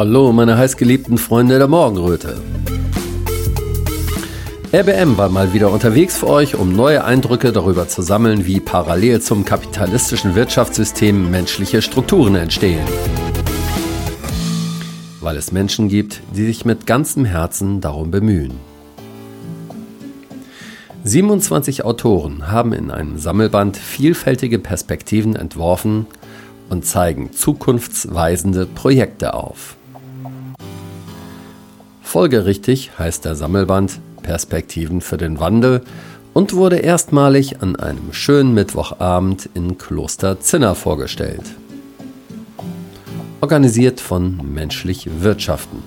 Hallo, meine heißgeliebten Freunde der Morgenröte. RBM war mal wieder unterwegs für euch, um neue Eindrücke darüber zu sammeln, wie parallel zum kapitalistischen Wirtschaftssystem menschliche Strukturen entstehen. Weil es Menschen gibt, die sich mit ganzem Herzen darum bemühen. 27 Autoren haben in einem Sammelband vielfältige Perspektiven entworfen und zeigen zukunftsweisende Projekte auf. Folgerichtig heißt der Sammelband Perspektiven für den Wandel und wurde erstmalig an einem schönen Mittwochabend in Kloster Zinner vorgestellt. Organisiert von Menschlich Wirtschaften.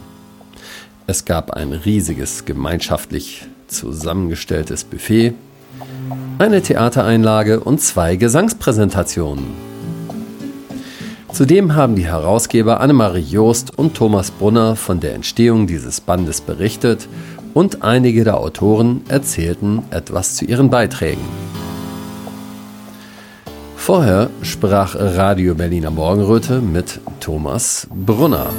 Es gab ein riesiges gemeinschaftlich zusammengestelltes Buffet, eine Theatereinlage und zwei Gesangspräsentationen. Zudem haben die Herausgeber Annemarie Joost und Thomas Brunner von der Entstehung dieses Bandes berichtet und einige der Autoren erzählten etwas zu ihren Beiträgen. Vorher sprach Radio Berliner Morgenröte mit Thomas Brunner.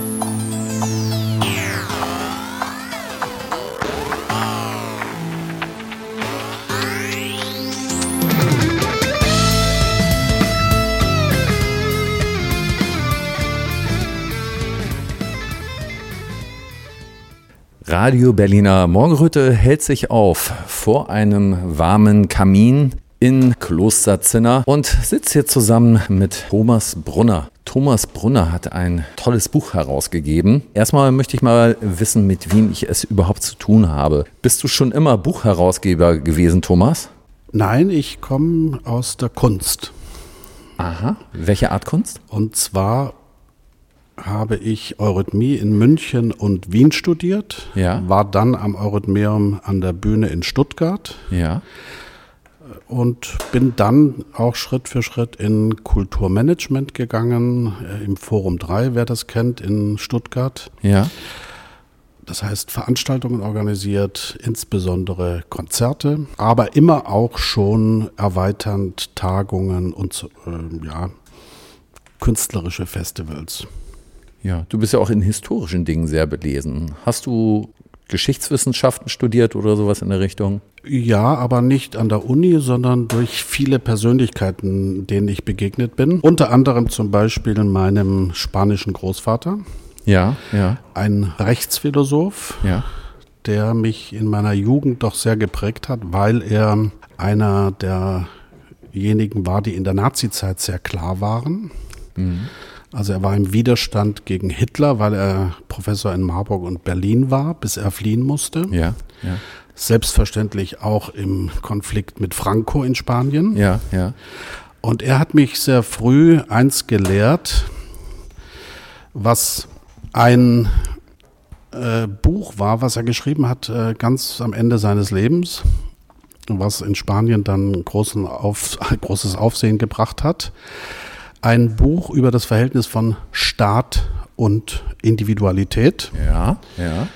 Radio Berliner Morgenröte hält sich auf vor einem warmen Kamin in Klosterzinner und sitzt hier zusammen mit Thomas Brunner. Thomas Brunner hat ein tolles Buch herausgegeben. Erstmal möchte ich mal wissen, mit wem ich es überhaupt zu tun habe. Bist du schon immer Buchherausgeber gewesen, Thomas? Nein, ich komme aus der Kunst. Aha. Welche Art Kunst? Und zwar habe ich Eurythmie in München und Wien studiert, ja. war dann am Eurythmeum an der Bühne in Stuttgart ja. und bin dann auch Schritt für Schritt in Kulturmanagement gegangen, äh, im Forum 3, wer das kennt, in Stuttgart. Ja. Das heißt, Veranstaltungen organisiert, insbesondere Konzerte, aber immer auch schon erweiternd Tagungen und äh, ja, künstlerische Festivals. Ja, du bist ja auch in historischen Dingen sehr belesen. Hast du Geschichtswissenschaften studiert oder sowas in der Richtung? Ja, aber nicht an der Uni, sondern durch viele Persönlichkeiten, denen ich begegnet bin. Unter anderem zum Beispiel meinem spanischen Großvater. Ja, ja. Ein Rechtsphilosoph, ja. der mich in meiner Jugend doch sehr geprägt hat, weil er einer derjenigen war, die in der Nazizeit sehr klar waren. Mhm also er war im Widerstand gegen Hitler, weil er Professor in Marburg und Berlin war, bis er fliehen musste. Ja, ja. Selbstverständlich auch im Konflikt mit Franco in Spanien. Ja, ja. Und er hat mich sehr früh eins gelehrt, was ein äh, Buch war, was er geschrieben hat, äh, ganz am Ende seines Lebens, was in Spanien dann großen auf, großes Aufsehen gebracht hat ein Buch über das Verhältnis von Staat und Individualität. Ja, ja.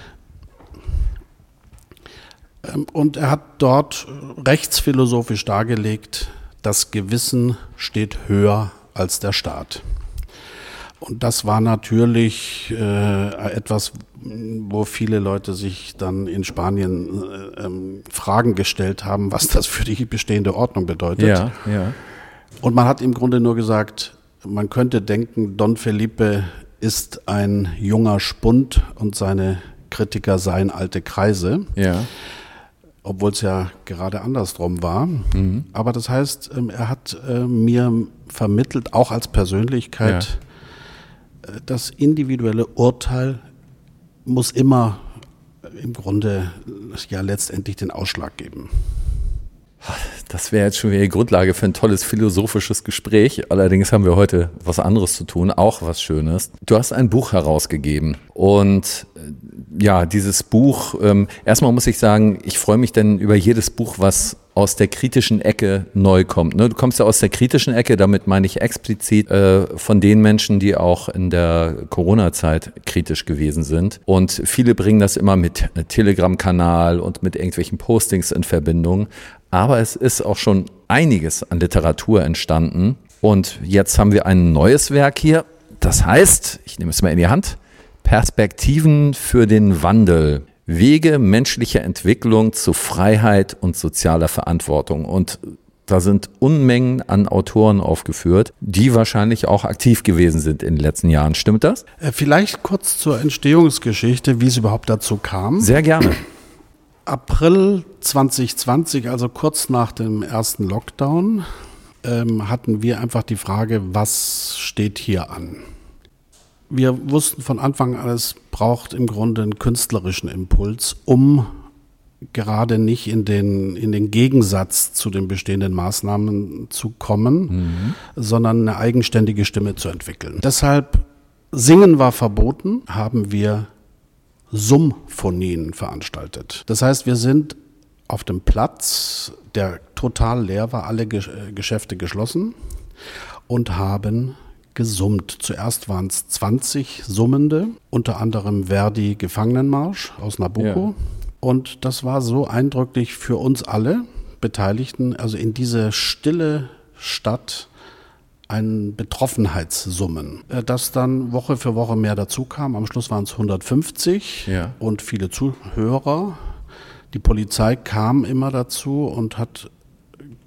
Ähm, und er hat dort rechtsphilosophisch dargelegt, das Gewissen steht höher als der Staat. Und das war natürlich äh, etwas, wo viele Leute sich dann in Spanien äh, ähm, Fragen gestellt haben, was das für die bestehende Ordnung bedeutet. Ja, ja. Und man hat im Grunde nur gesagt, man könnte denken, Don Felipe ist ein junger Spund und seine Kritiker seien alte Kreise. Ja. Obwohl es ja gerade andersrum war. Mhm. Aber das heißt, ähm, er hat äh, mir vermittelt, auch als Persönlichkeit, ja. Äh, das individuelle Urteil muss immer im Grunde ja letztendlich den Ausschlag geben. Das wäre jetzt schon wieder die Grundlage für ein tolles philosophisches Gespräch. Allerdings haben wir heute was anderes zu tun, auch was Schönes. Du hast ein Buch herausgegeben und äh, ja, dieses Buch, ähm, erstmal muss ich sagen, ich freue mich denn über jedes Buch, was aus der kritischen Ecke neu kommt. Ne? Du kommst ja aus der kritischen Ecke, damit meine ich explizit äh, von den Menschen, die auch in der Corona-Zeit kritisch gewesen sind. Und viele bringen das immer mit Telegram-Kanal und mit irgendwelchen Postings in Verbindung. Aber es ist auch schon einiges an Literatur entstanden. Und jetzt haben wir ein neues Werk hier. Das heißt, ich nehme es mal in die Hand, Perspektiven für den Wandel. Wege menschlicher Entwicklung zu Freiheit und sozialer Verantwortung. Und da sind Unmengen an Autoren aufgeführt, die wahrscheinlich auch aktiv gewesen sind in den letzten Jahren. Stimmt das? Äh, vielleicht kurz zur Entstehungsgeschichte, wie es überhaupt dazu kam. Sehr gerne. April 2020, also kurz nach dem ersten Lockdown, ähm, hatten wir einfach die Frage, was steht hier an? Wir wussten von Anfang an, es braucht im Grunde einen künstlerischen Impuls, um gerade nicht in den, in den Gegensatz zu den bestehenden Maßnahmen zu kommen, mhm. sondern eine eigenständige Stimme zu entwickeln. Deshalb Singen war verboten, haben wir Symphonien veranstaltet. Das heißt, wir sind auf dem Platz, der total leer war, alle Geschäfte geschlossen und haben gesummt. Zuerst waren es 20 Summende, unter anderem Verdi Gefangenenmarsch aus Nabucco. Ja. Und das war so eindrücklich für uns alle Beteiligten, also in diese stille Stadt ein Betroffenheitssummen, äh, das dann Woche für Woche mehr dazu kam. Am Schluss waren es 150 ja. und viele Zuhörer. Die Polizei kam immer dazu und hat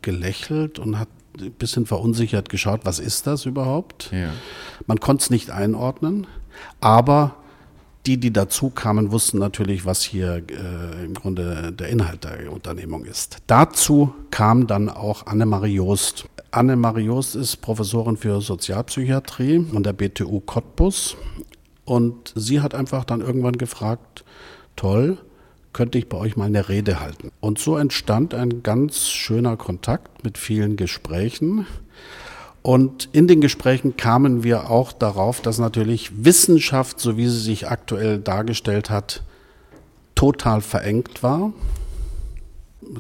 gelächelt und hat ein bisschen verunsichert geschaut, was ist das überhaupt? Ja. Man konnte es nicht einordnen, aber die, die dazu kamen, wussten natürlich, was hier äh, im Grunde der Inhalt der Unternehmung ist. Dazu kam dann auch Annemarie Joost. Annemarie Joost ist Professorin für Sozialpsychiatrie an der BTU Cottbus und sie hat einfach dann irgendwann gefragt, toll, könnte ich bei euch mal eine Rede halten. Und so entstand ein ganz schöner Kontakt mit vielen Gesprächen. Und in den Gesprächen kamen wir auch darauf, dass natürlich Wissenschaft, so wie sie sich aktuell dargestellt hat, total verengt war.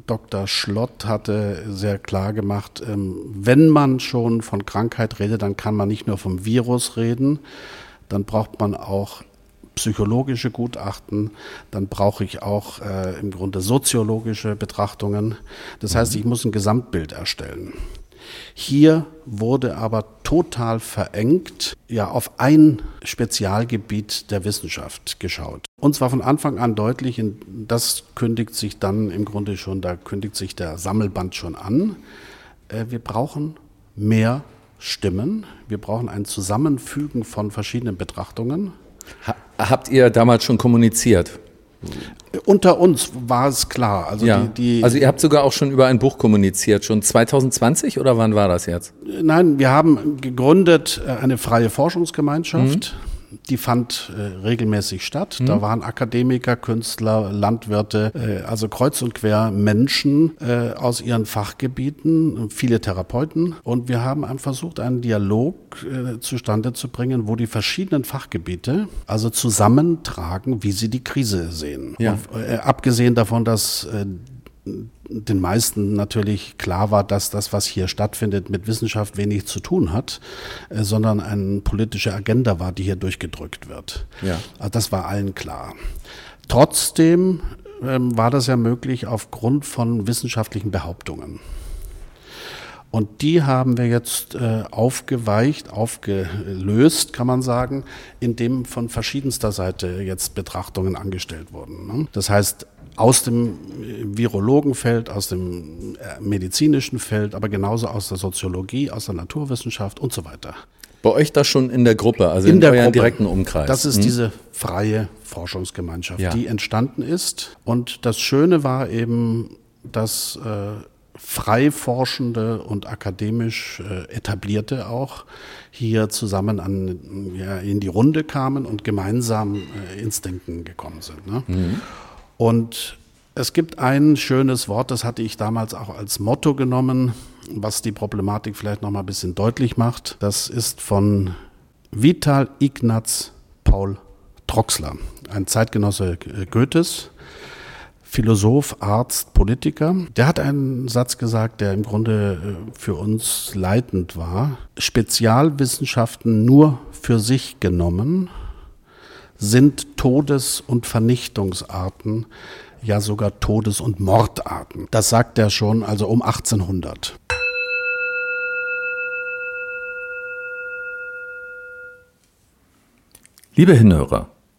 Dr. Schlott hatte sehr klar gemacht, ähm, wenn man schon von Krankheit redet, dann kann man nicht nur vom Virus reden, dann braucht man auch psychologische Gutachten, dann brauche ich auch äh, im Grunde soziologische Betrachtungen. Das heißt, ich muss ein Gesamtbild erstellen. Hier wurde aber total verengt ja, auf ein Spezialgebiet der Wissenschaft geschaut. Und zwar von Anfang an deutlich, das kündigt sich dann im Grunde schon, da kündigt sich der Sammelband schon an. Äh, wir brauchen mehr Stimmen, wir brauchen ein Zusammenfügen von verschiedenen Betrachtungen. Habt ihr damals schon kommuniziert? Unter uns war es klar. Also, ja. die, die also ihr habt sogar auch schon über ein Buch kommuniziert, schon 2020 oder wann war das jetzt? Nein, wir haben gegründet äh, eine freie Forschungsgemeinschaft. Mhm die fand äh, regelmäßig statt. Mhm. Da waren Akademiker, Künstler, Landwirte, äh, also kreuz und quer Menschen äh, aus ihren Fachgebieten, viele Therapeuten. Und wir haben versucht, einen Dialog äh, zustande zu bringen, wo die verschiedenen Fachgebiete also zusammentragen, wie sie die Krise sehen. Ja. Und, äh, abgesehen davon, dass äh, den meisten natürlich klar war, dass das, was hier stattfindet, mit Wissenschaft wenig zu tun hat, äh, sondern eine politische Agenda war, die hier durchgedrückt wird. Ja. Also das war allen klar. Trotzdem ähm, war das ja möglich aufgrund von wissenschaftlichen Behauptungen. Und die haben wir jetzt äh, aufgeweicht, aufgelöst, kann man sagen, indem von verschiedenster Seite jetzt Betrachtungen angestellt wurden. Ne? Das heißt, aus dem Virologenfeld, aus dem äh, medizinischen Feld, aber genauso aus der Soziologie, aus der Naturwissenschaft und so weiter. Bei euch das schon in der Gruppe, also in, in der Gruppe. direkten Umkreis. Das ist hm? diese freie Forschungsgemeinschaft, ja. die entstanden ist. Und das Schöne war eben, dass äh, frei forschende und akademisch äh, etablierte auch hier zusammen an, ja, in die Runde kamen und gemeinsam äh, ins Denken gekommen sind. Ne? Mhm. Und es gibt ein schönes Wort, das hatte ich damals auch als Motto genommen, was die Problematik vielleicht noch mal ein bisschen deutlich macht. Das ist von Vital Ignaz Paul Troxler, ein Zeitgenosse Goethes, Philosoph, Arzt, Politiker. Der hat einen Satz gesagt, der im Grunde äh, für uns leitend war. Spezialwissenschaften nur für sich genommen sind Todes- und Vernichtungsarten, ja sogar Todes- und Mordarten. Das sagt er schon, also um 1800. Liebe Hinhörer,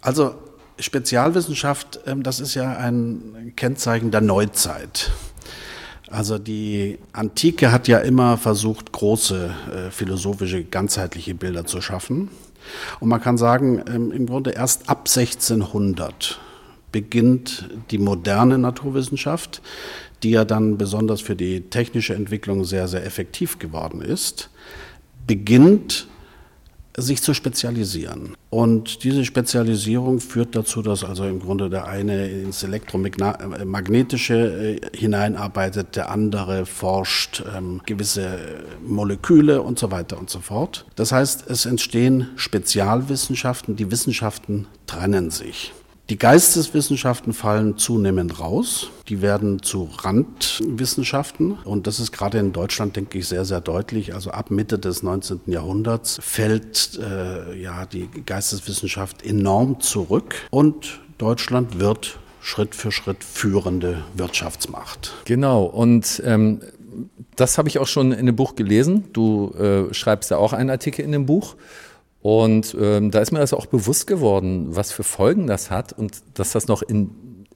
Also Spezialwissenschaft, ähm, das ist ja ein Kennzeichen der Neuzeit. Also die Antike hat ja immer versucht, große äh, philosophische, ganzheitliche Bilder zu schaffen. Und man kann sagen, ähm, im Grunde erst ab 1600 beginnt die moderne Naturwissenschaft, die ja dann besonders für die technische Entwicklung sehr, sehr effektiv geworden ist, beginnt sich zu spezialisieren. Und diese Spezialisierung führt dazu, dass also im Grunde der eine ins Elektromagnetische äh, hineinarbeitet, der andere forscht ähm, gewisse Moleküle und so weiter und so fort. Das heißt, es entstehen Spezialwissenschaften, die Wissenschaften trennen sich. Die Geisteswissenschaften fallen zunehmend raus. Die werden zu Randwissenschaften. Und das ist gerade in Deutschland, denke ich, sehr, sehr deutlich. Also ab Mitte des 19. Jahrhunderts fällt äh, ja die Geisteswissenschaft enorm zurück. Und Deutschland wird Schritt für Schritt führende Wirtschaftsmacht. Genau. Und ähm, das habe ich auch schon in dem Buch gelesen. Du äh, schreibst ja auch einen Artikel in dem Buch. Und ähm, da ist mir das auch bewusst geworden, was für Folgen das hat und dass das noch in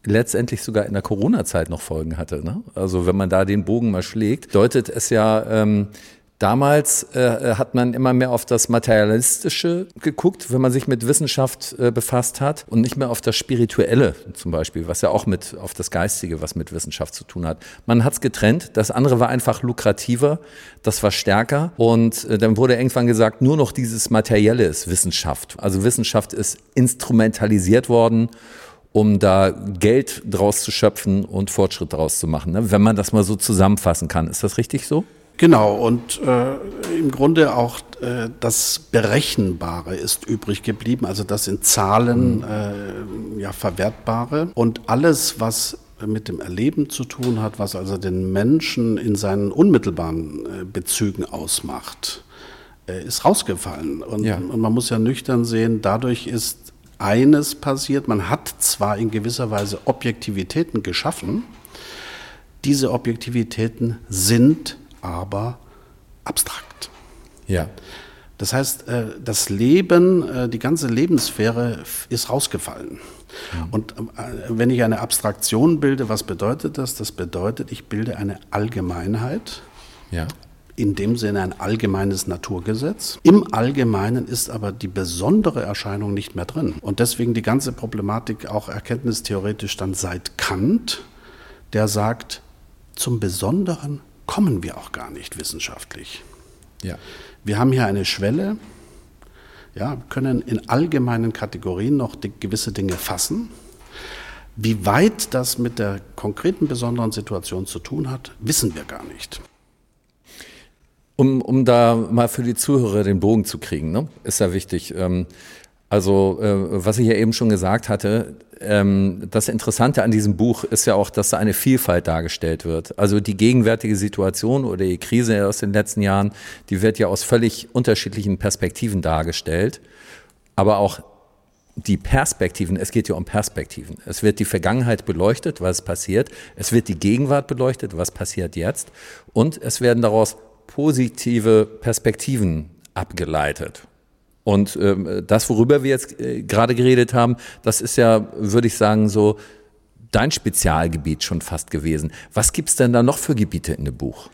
letztendlich sogar in der Corona-Zeit noch Folgen hatte. Ne? Also wenn man da den Bogen mal schlägt, deutet es ja ähm, Damals äh, hat man immer mehr auf das Materialistische geguckt, wenn man sich mit Wissenschaft äh, befasst hat und nicht mehr auf das Spirituelle zum Beispiel, was ja auch mit auf das Geistige, was mit Wissenschaft zu tun hat. Man hat es getrennt, das andere war einfach lukrativer, das war stärker und äh, dann wurde irgendwann gesagt, nur noch dieses Materielle ist Wissenschaft. Also Wissenschaft ist instrumentalisiert worden um da Geld draus zu schöpfen und Fortschritt draus zu machen. Ne? Wenn man das mal so zusammenfassen kann. Ist das richtig so? Genau, und äh, im Grunde auch äh, das Berechenbare ist übrig geblieben, also das in Zahlen mhm. äh, ja, verwertbare. Und alles, was mit dem Erleben zu tun hat, was also den Menschen in seinen unmittelbaren äh, Bezügen ausmacht, äh, ist rausgefallen. Und, ja. und man muss ja nüchtern sehen, dadurch ist eines passiert, man hat zwar in gewisser Weise Objektivitäten geschaffen, diese Objektivitäten sind aber abstrakt. Ja. Das heißt, äh, das Leben, äh, die ganze Lebenssphäre ist rausgefallen. Mhm. Und äh, wenn ich eine Abstraktion bilde, was bedeutet das? Das bedeutet, ich bilde eine Allgemeinheit. Ja. In dem Sinne ein allgemeines Naturgesetz. Im Allgemeinen ist aber die besondere Erscheinung nicht mehr drin. Und deswegen die ganze Problematik auch erkenntnistheoretisch dann seit Kant, der sagt, zum Besonderen kommen wir auch gar nicht wissenschaftlich. Ja. Wir haben hier eine Schwelle, ja, können in allgemeinen Kategorien noch die, gewisse Dinge fassen. Wie weit das mit der konkreten besonderen Situation zu tun hat, wissen wir gar nicht. Um, um da mal für die Zuhörer den Bogen zu kriegen, ne? ist ja wichtig. Ähm, also, äh, was ich ja eben schon gesagt hatte, ähm, das Interessante an diesem Buch ist ja auch, dass da eine Vielfalt dargestellt wird. Also die gegenwärtige Situation oder die Krise aus den letzten Jahren, die wird ja aus völlig unterschiedlichen Perspektiven dargestellt. Aber auch die Perspektiven, es geht ja um Perspektiven. Es wird die Vergangenheit beleuchtet, was passiert. Es wird die Gegenwart beleuchtet, was passiert jetzt. Und es werden daraus positive Perspektiven abgeleitet. Und ähm, das, worüber wir jetzt äh, gerade geredet haben, das ist ja, würde ich sagen, so dein Spezialgebiet schon fast gewesen. Was gibt's denn da noch für Gebiete in dem Buch?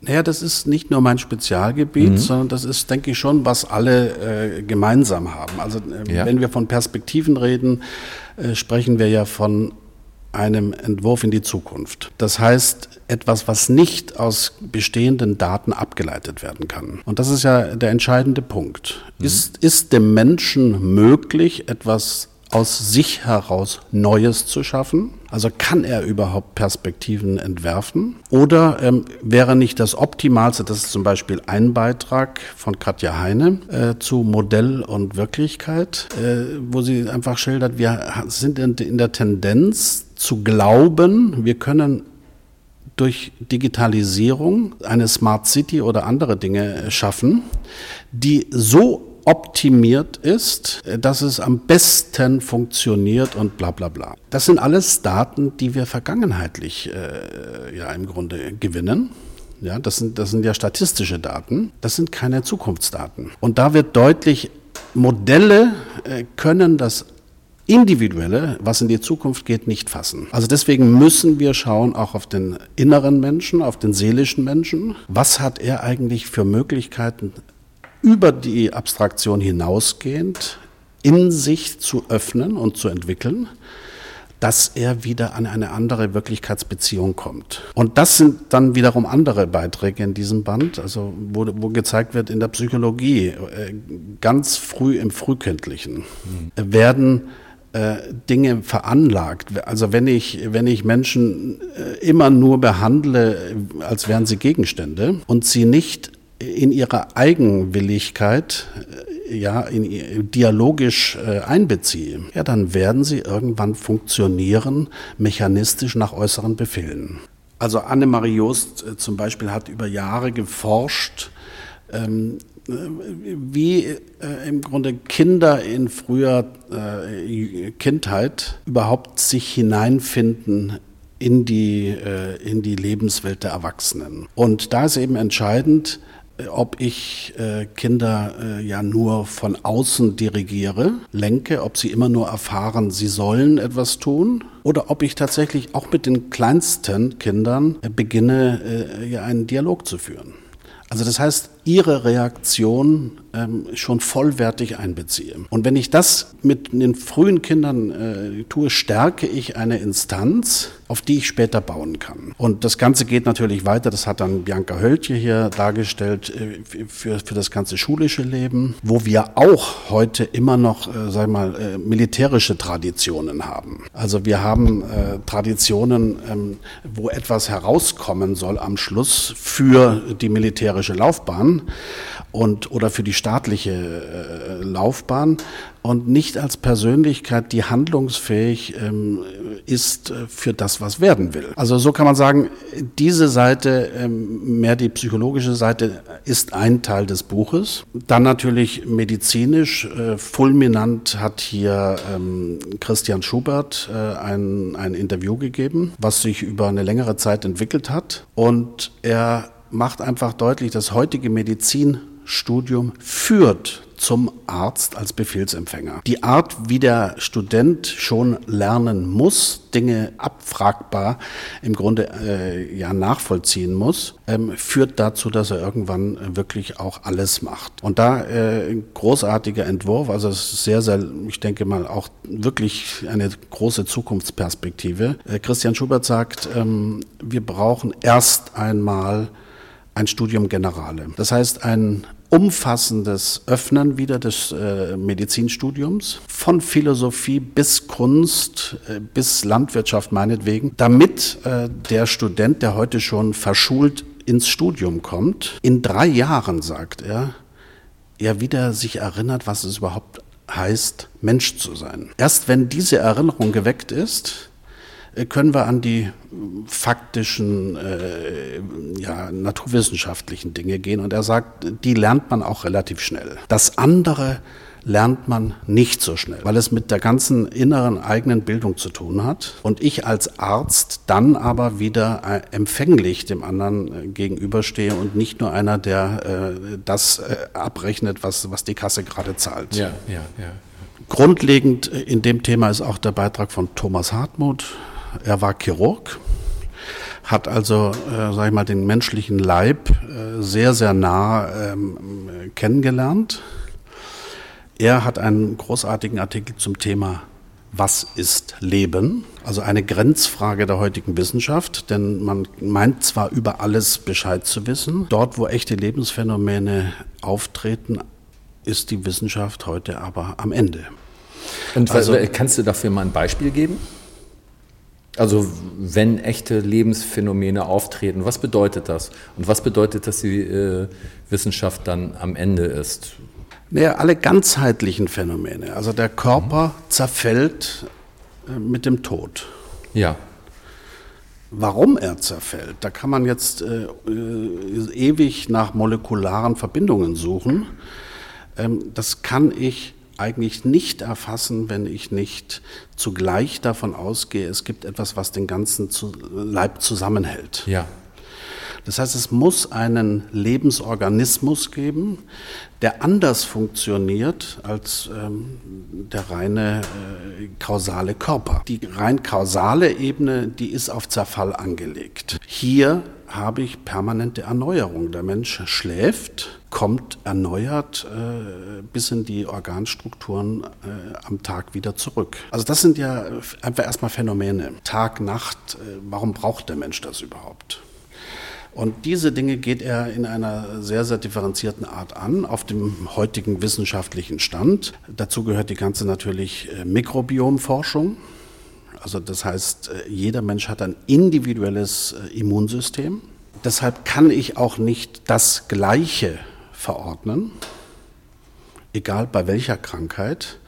Naja, das ist nicht nur mein Spezialgebiet, mhm. sondern das ist, denke ich, schon, was alle äh, gemeinsam haben. Also äh, ja. wenn wir von Perspektiven reden, äh, sprechen wir ja von einem Entwurf in die Zukunft. Das heißt, etwas, was nicht aus bestehenden Daten abgeleitet werden kann. Und das ist ja der entscheidende Punkt. Mhm. Ist, ist dem Menschen möglich, etwas aus sich heraus Neues zu schaffen? Also kann er überhaupt Perspektiven entwerfen? Oder ähm, wäre nicht das Optimalste, das ist zum Beispiel ein Beitrag von Katja Heine äh, zu Modell und Wirklichkeit, äh, wo sie einfach schildert, wir sind in, in der Tendenz zu glauben, wir können durch Digitalisierung eine Smart City oder andere Dinge schaffen, die so optimiert ist, dass es am besten funktioniert und bla bla bla. Das sind alles Daten, die wir vergangenheitlich äh, ja im Grunde gewinnen. Ja, das sind, das sind ja statistische Daten, das sind keine Zukunftsdaten. Und da wird deutlich, Modelle äh, können das Individuelle, was in die Zukunft geht, nicht fassen. Also deswegen müssen wir schauen auch auf den inneren Menschen, auf den seelischen Menschen. Was hat er eigentlich für Möglichkeiten, über die Abstraktion hinausgehend in sich zu öffnen und zu entwickeln, dass er wieder an eine andere Wirklichkeitsbeziehung kommt. Und das sind dann wiederum andere Beiträge in diesem Band, also wo, wo gezeigt wird, in der Psychologie, äh, ganz früh im Frühkindlichen, mhm. werden Dinge veranlagt. Also wenn ich, wenn ich Menschen äh, immer nur behandle, als wären sie Gegenstände und sie nicht in ihrer Eigenwilligkeit äh, ja, in, dialogisch äh, einbeziehe, ja, dann werden sie irgendwann funktionieren, mechanistisch nach äußeren Befehlen. Also Annemarie Joost äh, zum Beispiel hat über Jahre geforscht, ähm, wie äh, im Grunde Kinder in früher äh, Kindheit überhaupt sich hineinfinden in die, äh, in die Lebenswelt der Erwachsenen. Und da ist eben entscheidend, ob ich äh, Kinder äh, ja nur von außen dirigiere, lenke, ob sie immer nur erfahren, sie sollen etwas tun, oder ob ich tatsächlich auch mit den kleinsten Kindern äh, beginne, äh, ja einen Dialog zu führen. Also das heißt, ihre Reaktion ähm, schon vollwertig einbeziehe. Und wenn ich das mit den frühen Kindern äh, tue, stärke ich eine Instanz, auf die ich später bauen kann. Und das Ganze geht natürlich weiter, das hat dann Bianca Höltje hier dargestellt äh, für, für das ganze schulische Leben, wo wir auch heute immer noch, äh, sag mal, äh, militärische Traditionen haben. Also wir haben äh, Traditionen, ähm, wo etwas herauskommen soll am Schluss für die militärische Laufbahn und oder für die staatliche äh, Laufbahn und nicht als Persönlichkeit, die handlungsfähig ähm, ist äh, für das, was werden will. Also so kann man sagen, diese Seite, ähm, mehr die psychologische Seite, ist ein Teil des Buches. Dann natürlich medizinisch, äh, fulminant hat hier ähm, Christian Schubert äh, ein, ein Interview gegeben, was sich über eine längere Zeit entwickelt hat. Und er macht einfach deutlich, das heutige Medizinstudium führt zum Arzt als Befehlsempfänger. Die Art, wie der Student schon lernen muss, Dinge abfragbar im Grunde äh, ja nachvollziehen muss, ähm, führt dazu, dass er irgendwann wirklich auch alles macht. Und da äh, großartiger Entwurf, also es ist sehr, sehr, ich denke mal auch wirklich eine große Zukunftsperspektive. Äh, Christian Schubert sagt, ähm, wir brauchen erst einmal ein Studium Generale. Das heißt, ein umfassendes Öffnen wieder des äh, Medizinstudiums, von Philosophie bis Kunst, äh, bis Landwirtschaft meinetwegen, damit äh, der Student, der heute schon verschult ins Studium kommt, in drei Jahren, sagt er, er wieder sich erinnert, was es überhaupt heißt, Mensch zu sein. Erst wenn diese Erinnerung geweckt ist, können wir an die faktischen, äh, ja, naturwissenschaftlichen Dinge gehen. Und er sagt, die lernt man auch relativ schnell. Das andere lernt man nicht so schnell, weil es mit der ganzen inneren eigenen Bildung zu tun hat. Und ich als Arzt dann aber wieder äh, empfänglich dem anderen äh, gegenüberstehe und nicht nur einer, der äh, das äh, abrechnet, was, was die Kasse gerade zahlt. Ja, ja, ja. Grundlegend in dem Thema ist auch der Beitrag von Thomas Hartmut, er war Chirurg, hat also, äh, sag ich mal, den menschlichen Leib äh, sehr, sehr nah ähm, kennengelernt. Er hat einen großartigen Artikel zum Thema was ist Leben? Also eine Grenzfrage der heutigen Wissenschaft, denn man meint zwar über alles Bescheid zu wissen, dort wo echte Lebensphänomene auftreten, ist die Wissenschaft heute aber am Ende. Und also, kannst du dafür mal ein Beispiel geben? Also wenn echte Lebensphänomene auftreten, was bedeutet das? Und was bedeutet, dass die äh, Wissenschaft dann am Ende ist? Naja, alle ganzheitlichen Phänomene. Also der Körper mhm. zerfällt äh, mit dem Tod. Ja. Warum er zerfällt, da kann man jetzt äh, äh, ewig nach molekularen Verbindungen suchen. Ähm, das kann ich eigentlich nicht erfassen, wenn ich nicht zugleich davon ausgehe, es gibt etwas, was den ganzen Leib zusammenhält. Ja. Das heißt, es muss einen Lebensorganismus geben, der anders funktioniert als ähm, der reine äh, kausale Körper. Die rein kausale Ebene, die ist auf Zerfall angelegt. Hier habe ich permanente Erneuerung. Der Mensch schläft, kommt erneuert äh, bis in die Organstrukturen äh, am Tag wieder zurück. Also das sind ja einfach erstmal Phänomene. Tag, Nacht, äh, warum braucht der Mensch das überhaupt? Und diese Dinge geht er in einer sehr, sehr differenzierten Art an, auf dem heutigen wissenschaftlichen Stand. Dazu gehört die ganze natürlich äh, Mikrobiomforschung. Also das heißt, äh, jeder Mensch hat ein individuelles äh, Immunsystem. Deshalb kann ich auch nicht das Gleiche verordnen, egal bei welcher Krankheit,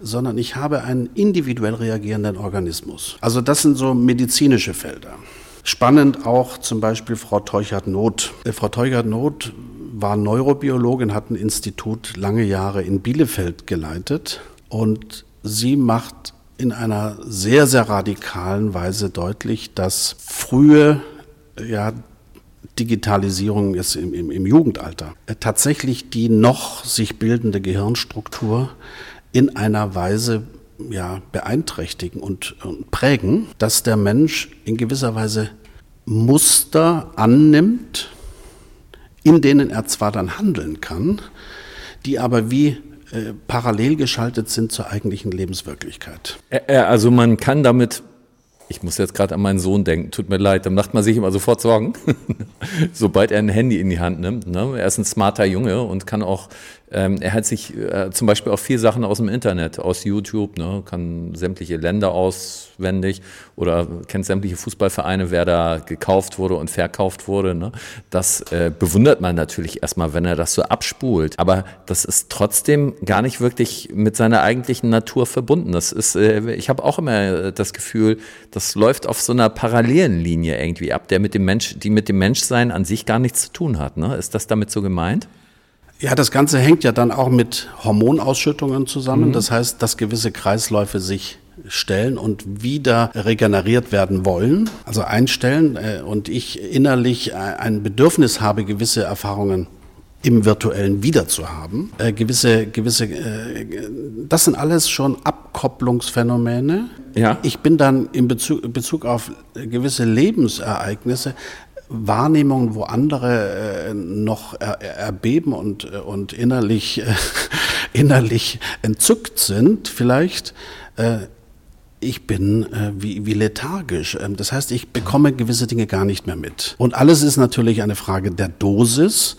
sondern ich habe einen individuell reagierenden Organismus. Also das sind so medizinische Felder. Spannend auch zum Beispiel Frau Teuchert-Not. Äh, Frau Teuchert-Not war Neurobiologin, hat ein Institut lange Jahre in Bielefeld geleitet und sie macht in einer sehr, sehr radikalen Weise deutlich, dass frühe ja, Digitalisierung ist im, im, im Jugendalter äh, tatsächlich die noch sich bildende Gehirnstruktur in einer Weise ja, beeinträchtigen und, und prägen, dass der Mensch in gewisser Weise Muster annimmt, in denen er zwar dann handeln kann, die aber wie äh, parallel geschaltet sind zur eigentlichen Lebenswirklichkeit. Also man kann damit ich muss jetzt gerade an meinen Sohn denken, tut mir leid, dann macht man sich immer sofort Sorgen, sobald er ein Handy in die Hand nimmt. Ne? Er ist ein smarter Junge und kann auch ähm, er hat sich äh, zum Beispiel auch viel Sachen aus dem Internet, aus YouTube, ne, kann sämtliche Länder auswendig oder kennt sämtliche Fußballvereine, wer da gekauft wurde und verkauft wurde. Ne. Das äh, bewundert man natürlich erstmal, wenn er das so abspult. Aber das ist trotzdem gar nicht wirklich mit seiner eigentlichen Natur verbunden. Das ist, äh, ich habe auch immer das Gefühl, das läuft auf so einer parallelen Linie irgendwie ab, der mit dem Mensch, die mit dem Menschsein an sich gar nichts zu tun hat. Ne? Ist das damit so gemeint? Ja, das Ganze hängt ja dann auch mit Hormonausschüttungen zusammen. Mhm. Das heißt, dass gewisse Kreisläufe sich stellen und wieder regeneriert werden wollen, also einstellen äh, und ich innerlich äh, ein Bedürfnis habe, gewisse Erfahrungen im virtuellen wieder zu haben. Äh, gewisse, gewisse, äh, das sind alles schon Abkopplungsphänomene. Ja. Ich bin dann in Bezug, Bezug auf gewisse Lebensereignisse Wahrnehmungen, wo andere äh, noch er, erbeben und, äh, und innerlich, äh, innerlich entzückt sind, vielleicht. Äh, ich bin äh, wie, wie lethargisch. Ähm, das heißt, ich bekomme gewisse Dinge gar nicht mehr mit. Und alles ist natürlich eine Frage der Dosis,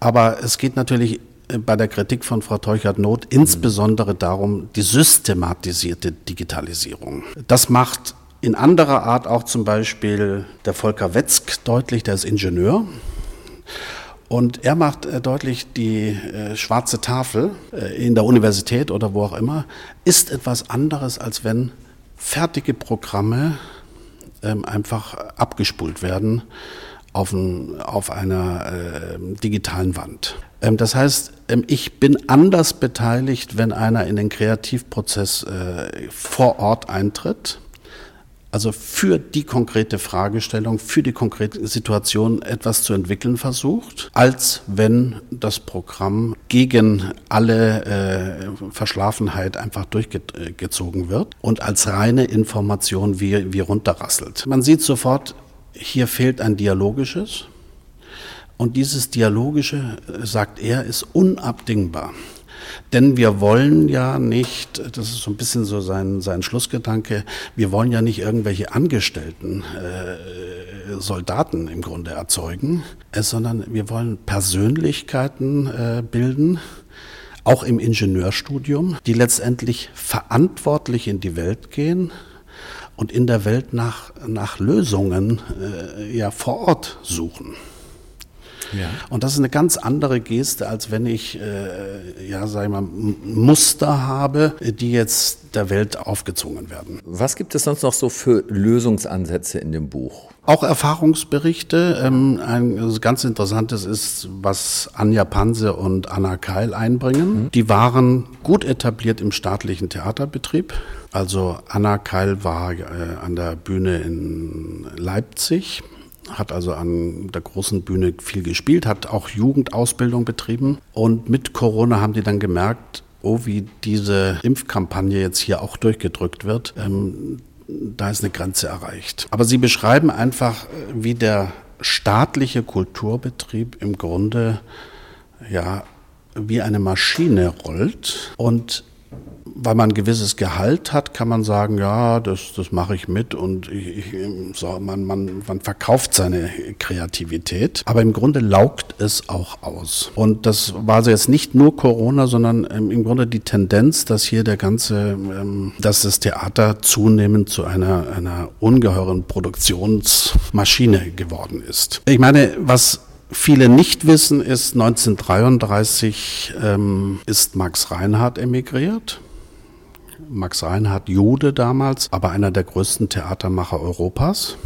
aber es geht natürlich äh, bei der Kritik von Frau Teuchert-Not insbesondere darum, die systematisierte Digitalisierung. Das macht in anderer Art auch zum Beispiel der Volker Wetzk deutlich, der ist Ingenieur. Und er macht äh, deutlich, die äh, schwarze Tafel äh, in der Universität oder wo auch immer ist etwas anderes, als wenn fertige Programme ähm, einfach abgespult werden auf, ein, auf einer digitalen Wand. Ähm, das heißt, ähm, ich bin anders beteiligt, wenn einer in den Kreativprozess vor Ort eintritt also für die konkrete Fragestellung, für die konkrete Situation etwas zu entwickeln versucht, als wenn das Programm gegen alle äh, Verschlafenheit einfach durchgezogen wird und als reine Information wie, wie runterrasselt. Man sieht sofort, hier fehlt ein dialogisches. Und dieses Dialogische, äh, sagt er, ist unabdingbar. Denn wir wollen ja nicht, das ist so ein bisschen so sein, sein Schlussgedanke, wir wollen ja nicht irgendwelche Angestellten, äh, Soldaten im Grunde erzeugen, äh, sondern wir wollen Persönlichkeiten äh, bilden, auch im Ingenieurstudium, die letztendlich verantwortlich in die Welt gehen und in der Welt nach, nach Lösungen äh, ja vor Ort suchen. Ja. Und das ist eine ganz andere Geste, als wenn ich, äh, ja, sag ich mal, Muster habe, die jetzt der Welt aufgezwungen werden. Was gibt es sonst noch so für Lösungsansätze in dem Buch? Auch Erfahrungsberichte. Ähm, ein ganz interessantes ist, was Anja Panse und Anna Keil einbringen. Mhm. Die waren gut etabliert im staatlichen Theaterbetrieb. Also Anna Keil war äh, an der Bühne in Leipzig hat also an der großen Bühne viel gespielt, hat auch Jugendausbildung betrieben. Und mit Corona haben die dann gemerkt, oh, wie diese Impfkampagne jetzt hier auch durchgedrückt wird. Ähm, da ist eine Grenze erreicht. Aber sie beschreiben einfach, wie der staatliche Kulturbetrieb im Grunde ja wie eine Maschine rollt und weil man ein gewisses Gehalt hat, kann man sagen, ja, das, das mache ich mit und ich, ich, so, man, man, man verkauft seine Kreativität. Aber im Grunde laugt es auch aus. Und das war also jetzt nicht nur Corona, sondern im Grunde die Tendenz, dass hier der ganze, ähm, dass das Theater zunehmend zu einer, einer ungeheuren Produktionsmaschine geworden ist. Ich meine, was viele nicht wissen, ist 1933 ähm, ist Max Reinhardt emigriert. Max Reinhardt Jude damals, aber einer der größten Theatermacher Europas.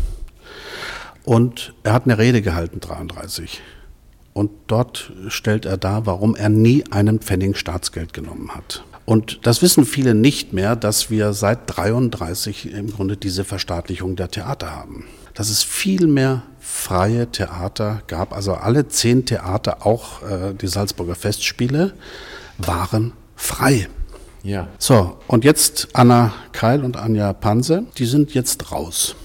Und er hat eine Rede gehalten, 33. Und dort stellt er dar, warum er nie einen Pfennig Staatsgeld genommen hat. Und das wissen viele nicht mehr, dass wir seit 33 im Grunde diese Verstaatlichung der Theater haben. Dass es viel mehr freie Theater gab. Also alle zehn Theater, auch äh, die Salzburger Festspiele, waren frei. Ja. So, und jetzt Anna Keil und Anja Panse, die sind jetzt raus.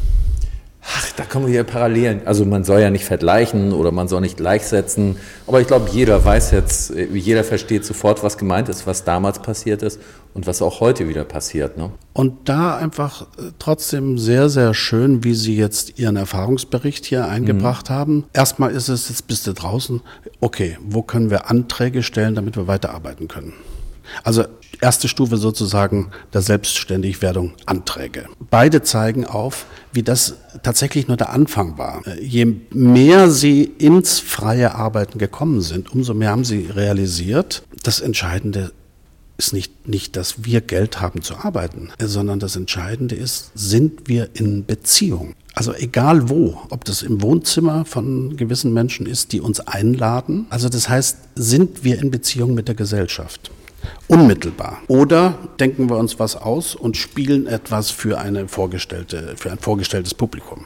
Ach, da kommen wir hier Parallelen. Also man soll ja nicht vergleichen oder man soll nicht gleichsetzen. Aber ich glaube, jeder weiß jetzt, jeder versteht sofort, was gemeint ist, was damals passiert ist und was auch heute wieder passiert. Ne? Und da einfach äh, trotzdem sehr, sehr schön, wie Sie jetzt Ihren Erfahrungsbericht hier eingebracht mhm. haben. Erstmal ist es, jetzt bist du draußen, okay, wo können wir Anträge stellen, damit wir weiterarbeiten können? Also erste Stufe sozusagen der Selbstständigwerdung Anträge. Beide zeigen auf, wie das tatsächlich nur der Anfang war. Je mehr sie ins freie Arbeiten gekommen sind, umso mehr haben sie realisiert, das Entscheidende ist nicht, nicht, dass wir Geld haben zu arbeiten, sondern das Entscheidende ist, sind wir in Beziehung? Also egal wo, ob das im Wohnzimmer von gewissen Menschen ist, die uns einladen. Also das heißt, sind wir in Beziehung mit der Gesellschaft? Unmittelbar. Oder denken wir uns was aus und spielen etwas für, eine vorgestellte, für ein vorgestelltes Publikum.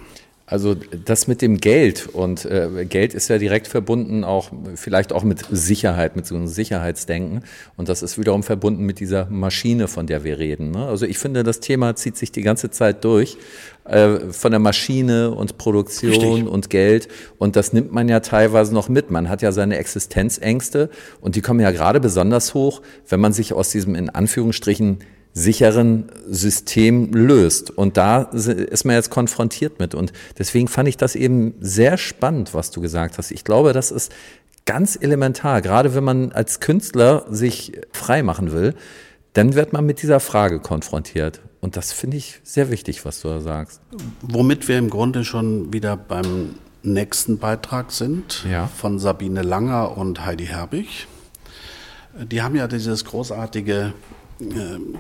Also das mit dem Geld und äh, Geld ist ja direkt verbunden auch vielleicht auch mit Sicherheit, mit so einem Sicherheitsdenken und das ist wiederum verbunden mit dieser Maschine, von der wir reden. Ne? Also ich finde, das Thema zieht sich die ganze Zeit durch äh, von der Maschine und Produktion Richtig. und Geld und das nimmt man ja teilweise noch mit. Man hat ja seine Existenzängste und die kommen ja gerade besonders hoch, wenn man sich aus diesem in Anführungsstrichen sicheren System löst. Und da ist man jetzt konfrontiert mit. Und deswegen fand ich das eben sehr spannend, was du gesagt hast. Ich glaube, das ist ganz elementar, gerade wenn man als Künstler sich frei machen will, dann wird man mit dieser Frage konfrontiert. Und das finde ich sehr wichtig, was du da sagst. Womit wir im Grunde schon wieder beim nächsten Beitrag sind, ja. von Sabine Langer und Heidi Herbig. Die haben ja dieses großartige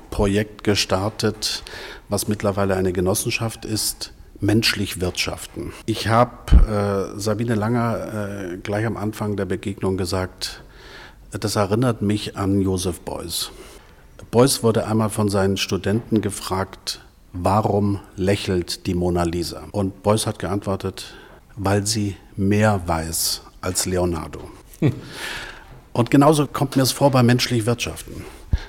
Projekt gestartet, was mittlerweile eine Genossenschaft ist, menschlich wirtschaften. Ich habe äh, Sabine Langer äh, gleich am Anfang der Begegnung gesagt, das erinnert mich an Josef Beuys. Beuys wurde einmal von seinen Studenten gefragt, warum lächelt die Mona Lisa? Und Beuys hat geantwortet, weil sie mehr weiß als Leonardo. Und genauso kommt mir es vor bei menschlich Wirtschaften.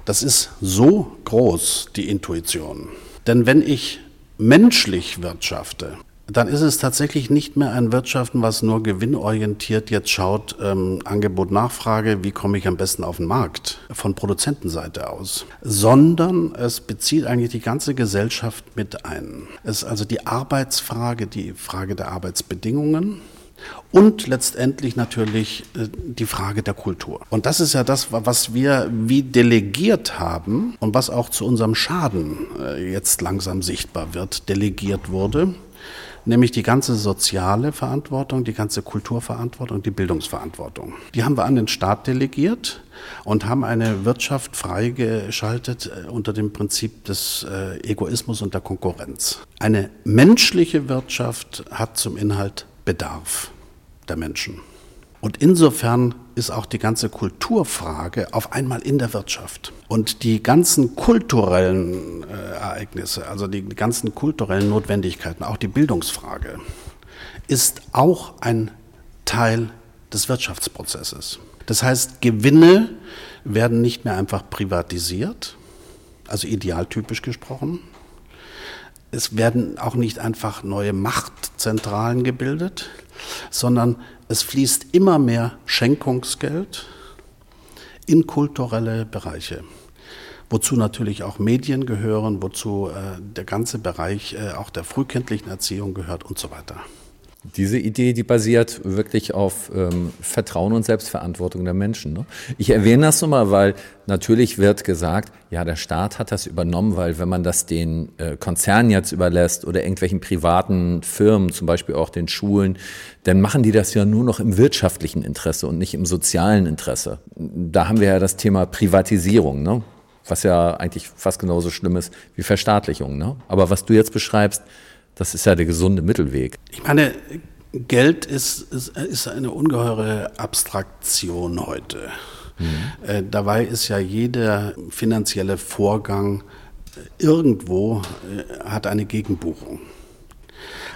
Das ist so groß, die Intuition. Denn wenn ich menschlich wirtschafte, dann ist es tatsächlich nicht mehr ein Wirtschaften, was nur gewinnorientiert jetzt schaut, ähm, Angebot, Nachfrage, wie komme ich am besten auf den Markt von Produzentenseite aus, sondern es bezieht eigentlich die ganze Gesellschaft mit ein. Es ist also die Arbeitsfrage, die Frage der Arbeitsbedingungen, Und letztendlich natürlich äh, die Frage der Kultur. Und das ist ja das, was wir wie delegiert haben und was auch zu unserem Schaden äh, jetzt langsam sichtbar wird, delegiert wurde nämlich die ganze soziale Verantwortung, die ganze Kulturverantwortung, die Bildungsverantwortung. Die haben wir an den Staat delegiert und haben eine Wirtschaft freigeschaltet äh, unter dem Prinzip des Egoismus und der Konkurrenz. Eine menschliche Wirtschaft hat zum Inhalt Bedarf der Menschen. Und insofern ist auch die ganze Kulturfrage auf einmal in der Wirtschaft. Und die ganzen kulturellen äh, Ereignisse, also die ganzen kulturellen Notwendigkeiten, auch die Bildungsfrage, ist auch ein Teil des Wirtschaftsprozesses. Das heißt, Gewinne werden nicht mehr einfach privatisiert, also idealtypisch gesprochen. Es werden auch nicht einfach neue Machtzentralen gebildet, sondern es fließt immer mehr Schenkungsgeld in kulturelle Bereiche, wozu natürlich auch Medien gehören, wozu äh, der ganze Bereich äh, auch der frühkindlichen Erziehung gehört und so weiter. Diese Idee, die basiert wirklich auf ähm, Vertrauen und Selbstverantwortung der Menschen. Ne? Ich erwähne das nur mal, weil natürlich wird gesagt, ja, der Staat hat das übernommen, weil wenn man das den äh, Konzernen jetzt überlässt oder irgendwelchen privaten Firmen, zum Beispiel auch den Schulen, dann machen die das ja nur noch im wirtschaftlichen Interesse und nicht im sozialen Interesse. Da haben wir ja das Thema Privatisierung, ne? was ja eigentlich fast genauso schlimm ist wie Verstaatlichung. Ne? Aber was du jetzt beschreibst, das ist ja der gesunde Mittelweg. Ich meine, Geld ist, ist, ist eine ungeheure Abstraktion heute. Mhm. Äh, dabei ist ja jeder finanzielle Vorgang irgendwo äh, hat eine Gegenbuchung.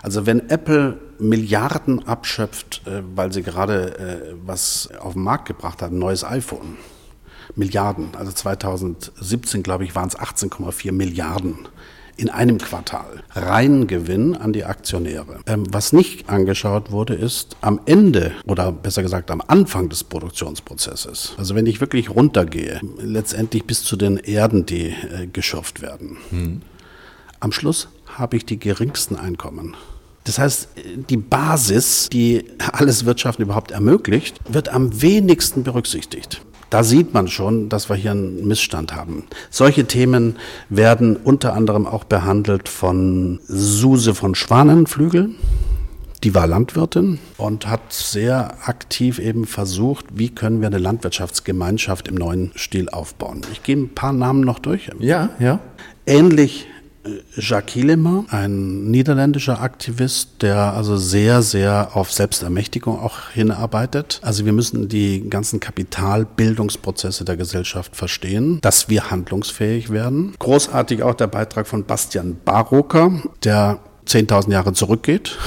Also wenn Apple Milliarden abschöpft, äh, weil sie gerade äh, was auf den Markt gebracht hat, ein neues iPhone, Milliarden, also 2017 glaube ich waren es 18,4 Milliarden in einem Quartal reinen Gewinn an die Aktionäre. Ähm, was nicht angeschaut wurde, ist am Ende oder besser gesagt am Anfang des Produktionsprozesses. Also wenn ich wirklich runtergehe, letztendlich bis zu den Erden, die äh, geschürft werden. Hm. Am Schluss habe ich die geringsten Einkommen. Das heißt, die Basis, die alles Wirtschaften überhaupt ermöglicht, wird am wenigsten berücksichtigt. Da sieht man schon, dass wir hier einen Missstand haben. Solche Themen werden unter anderem auch behandelt von Suse von Schwanenflügel. Die war Landwirtin und hat sehr aktiv eben versucht, wie können wir eine Landwirtschaftsgemeinschaft im neuen Stil aufbauen. Ich gehe ein paar Namen noch durch. Ja, ja. Ähnlich Jacques Hillemer, ein niederländischer Aktivist, der also sehr, sehr auf Selbstermächtigung auch hinarbeitet. Also wir müssen die ganzen Kapitalbildungsprozesse der Gesellschaft verstehen, dass wir handlungsfähig werden. Großartig auch der Beitrag von Bastian Barocker, der 10.000 Jahre zurückgeht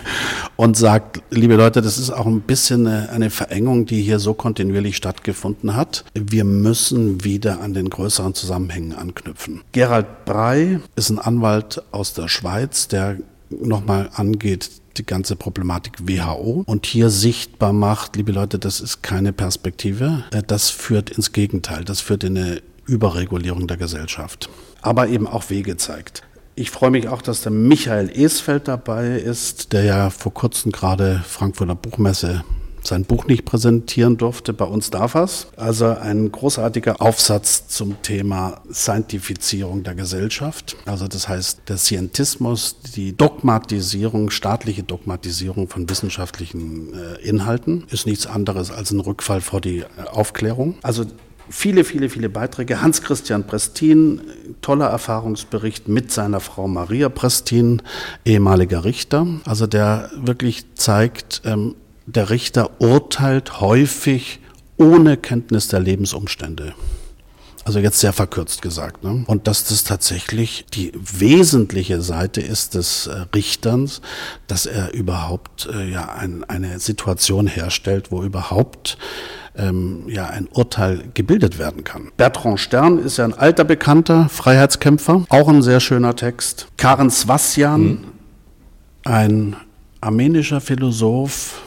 und sagt, liebe Leute, das ist auch ein bisschen eine, Verengung, die hier so kontinuierlich stattgefunden hat. Wir müssen wieder an den größeren Zusammenhängen anknüpfen. Gerald Brey ist ein Anwalt aus der Schweiz, der nochmal angeht, die ganze Problematik WHO und hier sichtbar macht, liebe Leute, das ist keine Perspektive. Äh, das führt ins Gegenteil. Das führt in eine Überregulierung der Gesellschaft. Aber eben auch Wege zeigt. Ich freue mich auch, dass der Michael Esfeld dabei ist, der ja vor kurzem gerade Frankfurter Buchmesse sein Buch nicht präsentieren durfte. Bei uns darf er. Also ein großartiger Aufsatz zum Thema Scientifizierung der Gesellschaft. Also das heißt, der Scientismus, die Dogmatisierung, staatliche Dogmatisierung von wissenschaftlichen äh, Inhalten ist nichts anderes als ein Rückfall vor die äh, Aufklärung. Also viele, viele, viele Beiträge. Hans-Christian Prestin, toller Erfahrungsbericht mit seiner Frau Maria Prestin, ehemaliger Richter. Also der wirklich zeigt, ähm, der Richter urteilt häufig ohne Kenntnis der Lebensumstände. Also jetzt sehr verkürzt gesagt. Ne? Und dass das tatsächlich die wesentliche Seite ist des äh, Richterns, dass er überhaupt äh, ja ein, eine Situation herstellt, wo überhaupt ähm, ja ein Urteil gebildet werden kann. Bertrand Stern ist ja ein alter Bekannter, Freiheitskämpfer, auch ein sehr schöner Text. Karen Swassian, mhm. ein armenischer Philosoph,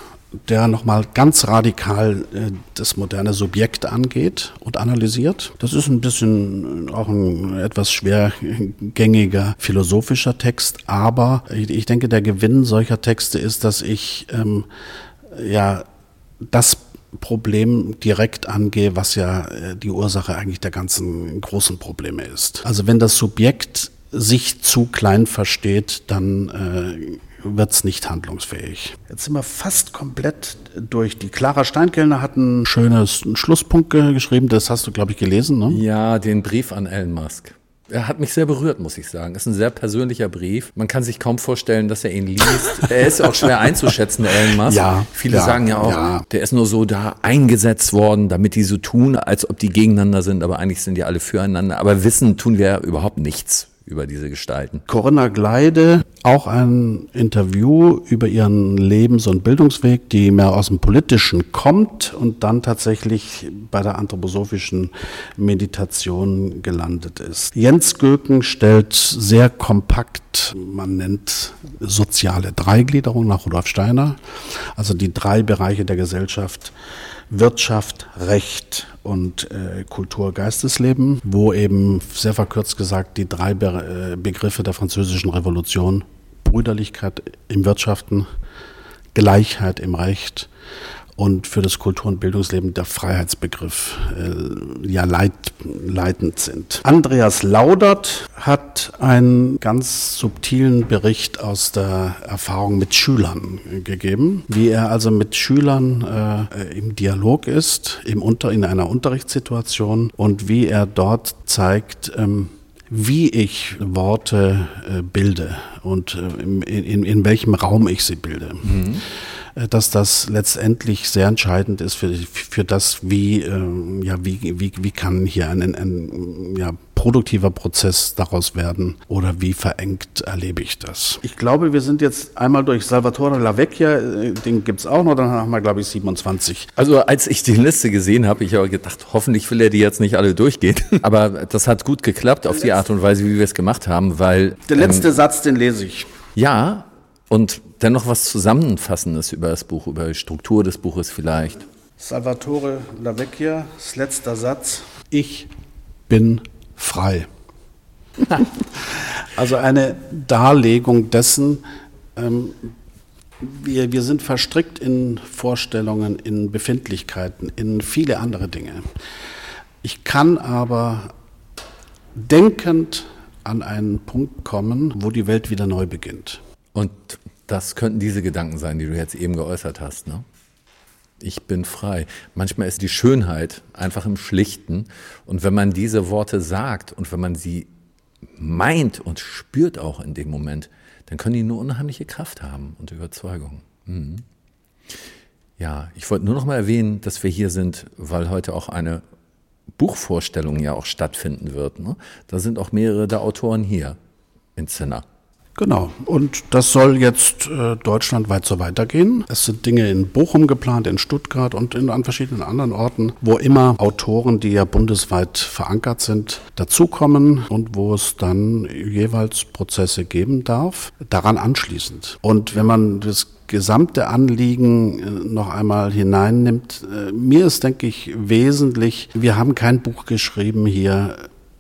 der nochmal ganz radikal äh, das moderne Subjekt angeht und analysiert. Das ist ein bisschen auch ein etwas schwergängiger philosophischer Text, aber ich, denke, der Gewinn solcher Texte ist, dass ich ähm, ja das Problem direkt angehe, was ja äh, die Ursache eigentlich der ganzen großen Probleme ist. Also wenn das Subjekt sich zu klein versteht, dann äh, wird es nicht handlungsfähig. Jetzt sind wir fast komplett durch. Die Clara Steinkellner hat einen schönen Schlusspunkt geschrieben, das hast du, glaube ich, gelesen. Ne? Ja, den Brief an Elon Musk. Er hat mich sehr berührt, muss ich sagen. Es ist ein sehr persönlicher Brief. Man kann sich kaum vorstellen, dass er ihn liest. er ist auch schwer einzuschätzen, der Elon Musk. Ja, Viele ja, sagen ja auch, ja. der ist nur so da eingesetzt worden, damit die so tun, als ob die gegeneinander sind, aber eigentlich sind die alle füreinander. Aber wissen tun wir überhaupt nichts über diese Gestalten. Corinna Gleide, auch ein Interview über ihren Lebens- und Bildungsweg, die mehr aus dem Politischen kommt und dann tatsächlich bei der anthroposophischen Meditation gelandet ist. Jens Göken stellt sehr kompakt, man nennt soziale Dreigliederung nach Rudolf Steiner, also die drei Bereiche der Gesellschaft, Wirtschaft, Recht und äh, Kultur, Geistesleben, wo eben sehr verkürzt gesagt die drei Be äh, Begriffe der französischen Revolution, Brüderlichkeit im Wirtschaften, Gleichheit im Recht und für das Kultur- und Bildungsleben der Freiheitsbegriff äh, ja leit, leitend sind. Andreas Laudert hat einen ganz subtilen Bericht aus der Erfahrung mit Schülern gegeben, wie er also mit Schülern äh, im Dialog ist, im Unter, in einer Unterrichtssituation und wie er dort zeigt, ähm, wie ich Worte äh, bilde und äh, in, in, in welchem Raum ich sie bilde. Mhm dass das letztendlich sehr entscheidend ist für, für das, wie, äh, ja, wie, wie, wie kann hier ein, ein, ein ja, produktiver Prozess daraus werden oder wie verengt erlebe ich das. Ich glaube, wir sind jetzt einmal durch Salvatore La Vecchia, äh, den gibt's auch noch, dann haben wir, glaube ich, 27. Also als ich die Liste gesehen habe, ich habe gedacht, hoffentlich will er die jetzt nicht alle durchgehen. Aber das hat gut geklappt auf die Art und Weise, wie wir es gemacht haben, weil... Der letzte ähm, Satz, den lese ich. Ja, und dennoch was Zusammenfassendes über das Buch, über die Struktur des Buches vielleicht. Salvatore La Vecchia, letzter Satz. Ich bin frei. also eine Darlegung dessen, ähm, wir, wir sind verstrickt in Vorstellungen, in Befindlichkeiten, in viele andere Dinge. Ich kann aber denkend an einen Punkt kommen, wo die Welt wieder neu beginnt. Und das könnten diese Gedanken sein, die du jetzt eben geäußert hast. Ne? Ich bin frei. Manchmal ist die Schönheit einfach im Schlichten. Und wenn man diese Worte sagt und wenn man sie meint und spürt auch in dem Moment, dann können die eine unheimliche Kraft haben und Überzeugung. Mhm. Ja, ich wollte nur noch mal erwähnen, dass wir hier sind, weil heute auch eine Buchvorstellung ja auch stattfinden wird. Ne? Da sind auch mehrere der Autoren hier in Zinner. Genau. Und das soll jetzt äh, deutschlandweit so weitergehen. Es sind Dinge in Bochum geplant, in Stuttgart und in, an verschiedenen anderen Orten, wo immer Autoren, die ja bundesweit verankert sind, dazukommen und wo es dann jeweils Prozesse geben darf, daran anschließend. Und wenn man das gesamte Anliegen äh, noch einmal hineinnimmt, äh, mir ist, denke ich, wesentlich, wir haben kein Buch geschrieben hier,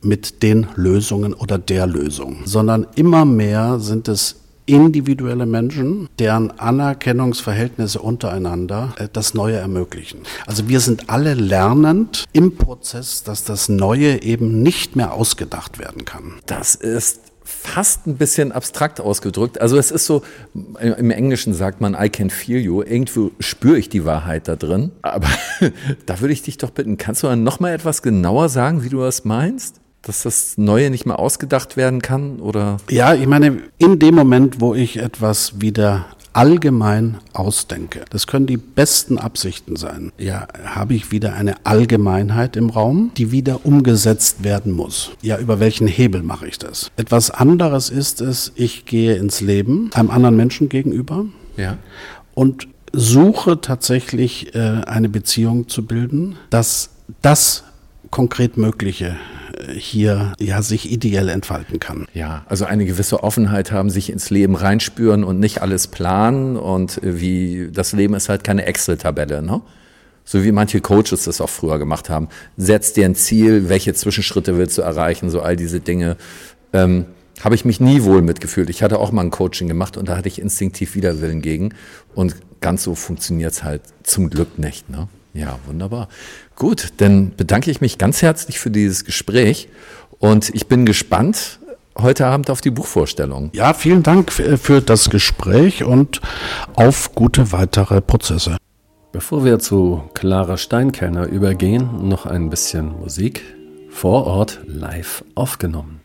mit den Lösungen oder der Lösung, sondern immer mehr sind es individuelle Menschen, deren Anerkennungsverhältnisse untereinander äh, das Neue ermöglichen. Also wir sind alle lernend im Prozess, dass das Neue eben nicht mehr ausgedacht werden kann. Das ist fast ein bisschen abstrakt ausgedrückt. Also es ist so, im Englischen sagt man, I can feel you. Irgendwo spüre ich die Wahrheit da drin. Aber da würde ich dich doch bitten, kannst du noch mal etwas genauer sagen, wie du das meinst? Dass das Neue nicht mehr ausgedacht werden kann? Oder? Ja, ich meine, in dem Moment, wo ich etwas wieder allgemein ausdenke, das können die besten Absichten sein, ja, habe ich wieder eine Allgemeinheit im Raum, die wieder umgesetzt werden muss. Ja, über welchen Hebel mache ich das? Etwas anderes ist es, ich gehe ins Leben einem anderen Menschen gegenüber ja. und suche tatsächlich äh, eine Beziehung zu bilden, dass das konkret Mögliche hier ja sich ideell entfalten kann. Ja, also eine gewisse Offenheit haben, sich ins Leben reinspüren und nicht alles planen und wie das Leben ist halt keine Excel-Tabelle, ne? So wie manche Coaches das auch früher gemacht haben. Setz dir ein Ziel, welche Zwischenschritte willst du erreichen, so all diese Dinge. Ähm, habe ich mich nie wohl mitgefühlt. Ich hatte auch mal ein Coaching gemacht und da hatte ich instinktiv Widerwillen gegen. Und ganz so funktioniert's halt zum Glück nicht. Ne? Ja, wunderbar. Gut, dann bedanke ich mich ganz herzlich für dieses Gespräch und ich bin gespannt heute Abend auf die Buchvorstellung. Ja, vielen Dank für das Gespräch und auf gute weitere Prozesse. Bevor wir zu Clara Steinkellner übergehen, noch ein bisschen Musik vor Ort live aufgenommen.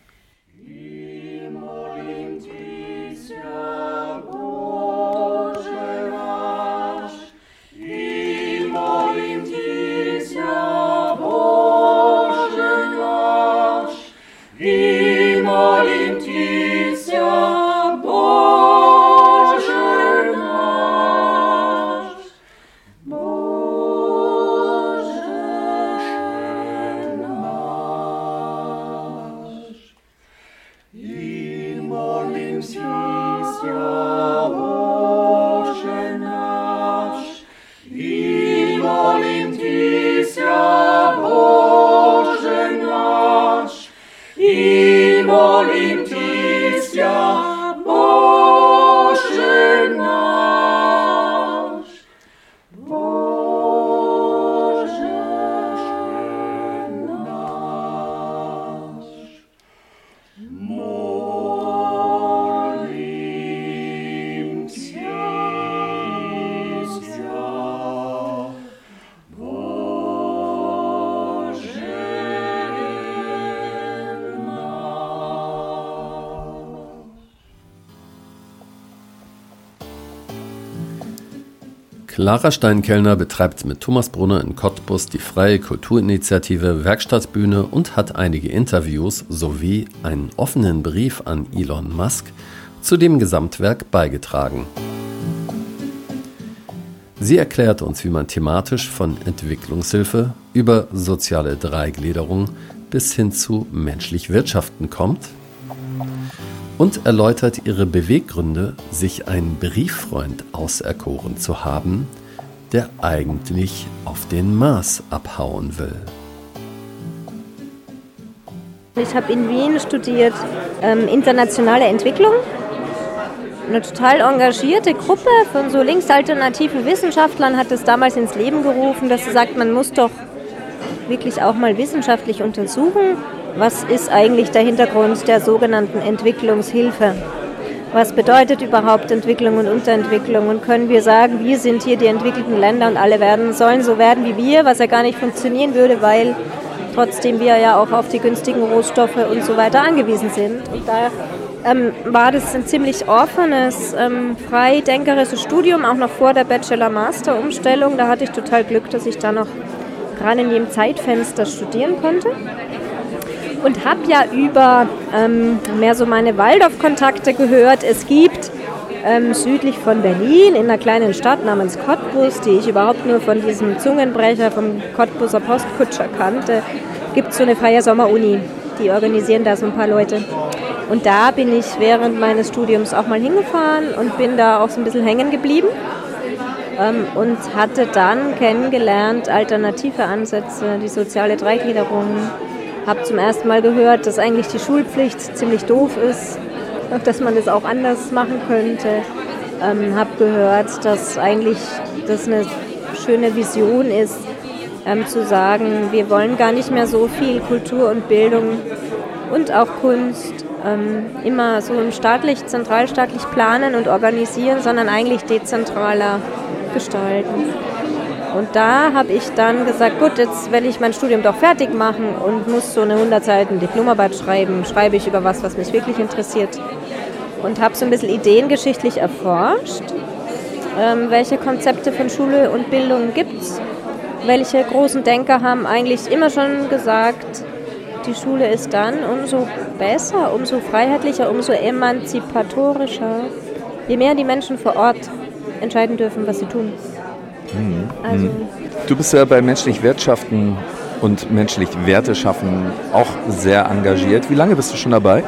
Lara Steinkellner betreibt mit Thomas Brunner in Cottbus die freie Kulturinitiative Werkstattbühne und hat einige Interviews sowie einen offenen Brief an Elon Musk zu dem Gesamtwerk beigetragen. Sie erklärt uns, wie man thematisch von Entwicklungshilfe über soziale Dreigliederung bis hin zu menschlich Wirtschaften kommt und erläutert ihre Beweggründe, sich einen Brieffreund auserkoren zu haben, der eigentlich auf den Mars abhauen will. Ich habe in Wien studiert ähm, internationale Entwicklung. Eine total engagierte Gruppe von so linksalternativen Wissenschaftlern hat es damals ins Leben gerufen, dass sie sagt, man muss doch wirklich auch mal wissenschaftlich untersuchen, was ist eigentlich der Hintergrund der sogenannten Entwicklungshilfe? Was bedeutet überhaupt Entwicklung und Unterentwicklung? Und können wir sagen, wir sind hier die entwickelten Länder und alle werden, sollen so werden wie wir, was ja gar nicht funktionieren würde, weil trotzdem wir ja auch auf die günstigen Rohstoffe und so weiter angewiesen sind. Und da ähm, war das ein ziemlich offenes, ähm, freidenkerisches Studium, auch noch vor der Bachelor-Master-Umstellung. Da hatte ich total Glück, dass ich da noch gerade in jedem Zeitfenster studieren konnte und habe ja über ähm, mehr so meine Waldorf-Kontakte gehört, es gibt ähm, südlich von Berlin in einer kleinen Stadt namens Cottbus, die ich überhaupt nur von diesem Zungenbrecher vom Cottbuser Postkutscher kannte, gibt es so eine freie Sommeruni. Die organisieren da so ein paar Leute. Und da bin ich während meines Studiums auch mal hingefahren und bin da auch so ein bisschen hängen geblieben ähm, und hatte dann kennengelernt alternative Ansätze, die soziale Dreigliederung, habe zum ersten Mal gehört, dass eigentlich die Schulpflicht ziemlich doof ist, dass man das auch anders machen könnte. Ähm, habe gehört, dass eigentlich das eine schöne Vision ist, ähm, zu sagen, wir wollen gar nicht mehr so viel Kultur und Bildung und auch Kunst ähm, immer so im staatlich, zentralstaatlich planen und organisieren, sondern eigentlich dezentraler gestalten. Und da habe ich dann gesagt, gut, jetzt will ich mein Studium doch fertig machen und muss so eine 100 Seiten Diplomarbeit schreiben. Schreibe ich über was, was mich wirklich interessiert. Und habe so ein bisschen ideengeschichtlich erforscht, ähm, welche Konzepte von Schule und Bildung gibt es. Welche großen Denker haben eigentlich immer schon gesagt, die Schule ist dann umso besser, umso freiheitlicher, umso emanzipatorischer, je mehr die Menschen vor Ort entscheiden dürfen, was sie tun. Mhm. Also du bist ja bei menschlich Wirtschaften und menschlich Werte schaffen auch sehr engagiert. Wie lange bist du schon dabei?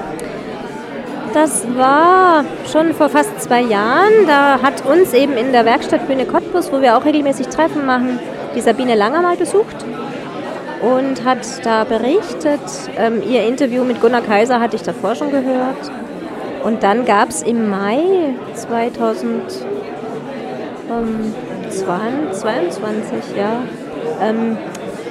Das war schon vor fast zwei Jahren. Da hat uns eben in der Werkstatt Bühne Cottbus, wo wir auch regelmäßig Treffen machen, die Sabine Langer mal besucht und hat da berichtet. Ähm, ihr Interview mit Gunnar Kaiser hatte ich davor schon gehört. Und dann gab es im Mai 2022, ja, ähm,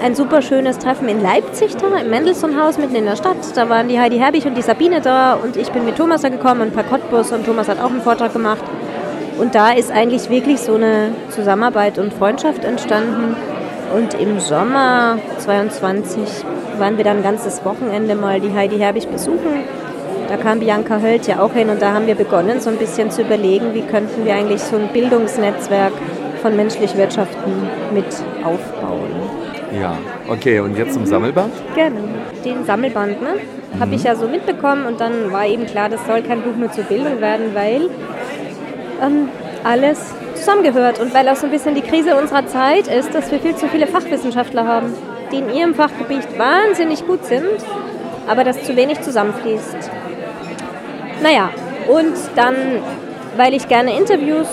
ein super schönes Treffen in Leipzig da, im Mendelssohn-Haus mitten in der Stadt. Da waren die Heidi Herbig und die Sabine da und ich bin mit Thomas da gekommen und per Cottbus und Thomas hat auch einen Vortrag gemacht. Und da ist eigentlich wirklich so eine Zusammenarbeit und Freundschaft entstanden. Und im Sommer 22 waren wir dann ein ganzes Wochenende mal die Heidi Herbig besuchen. Da kam Bianca Hölt ja auch hin und da haben wir begonnen, so ein bisschen zu überlegen, wie könnten wir eigentlich so ein Bildungsnetzwerk von menschlich Wirtschaften mit aufbauen. Ja, okay, und jetzt zum Sammelband? Genau, den Sammelband, ne? Mhm. Habe ich ja so mitbekommen und dann war eben klar, das soll kein Buch nur zur Bildung werden, weil ähm, alles zusammengehört und weil auch so ein bisschen die Krise unserer Zeit ist, dass wir viel zu viele Fachwissenschaftler haben, die in ihrem Fachgebiet wahnsinnig gut sind, aber das zu wenig zusammenfließt. Naja, und dann, weil ich gerne Interviews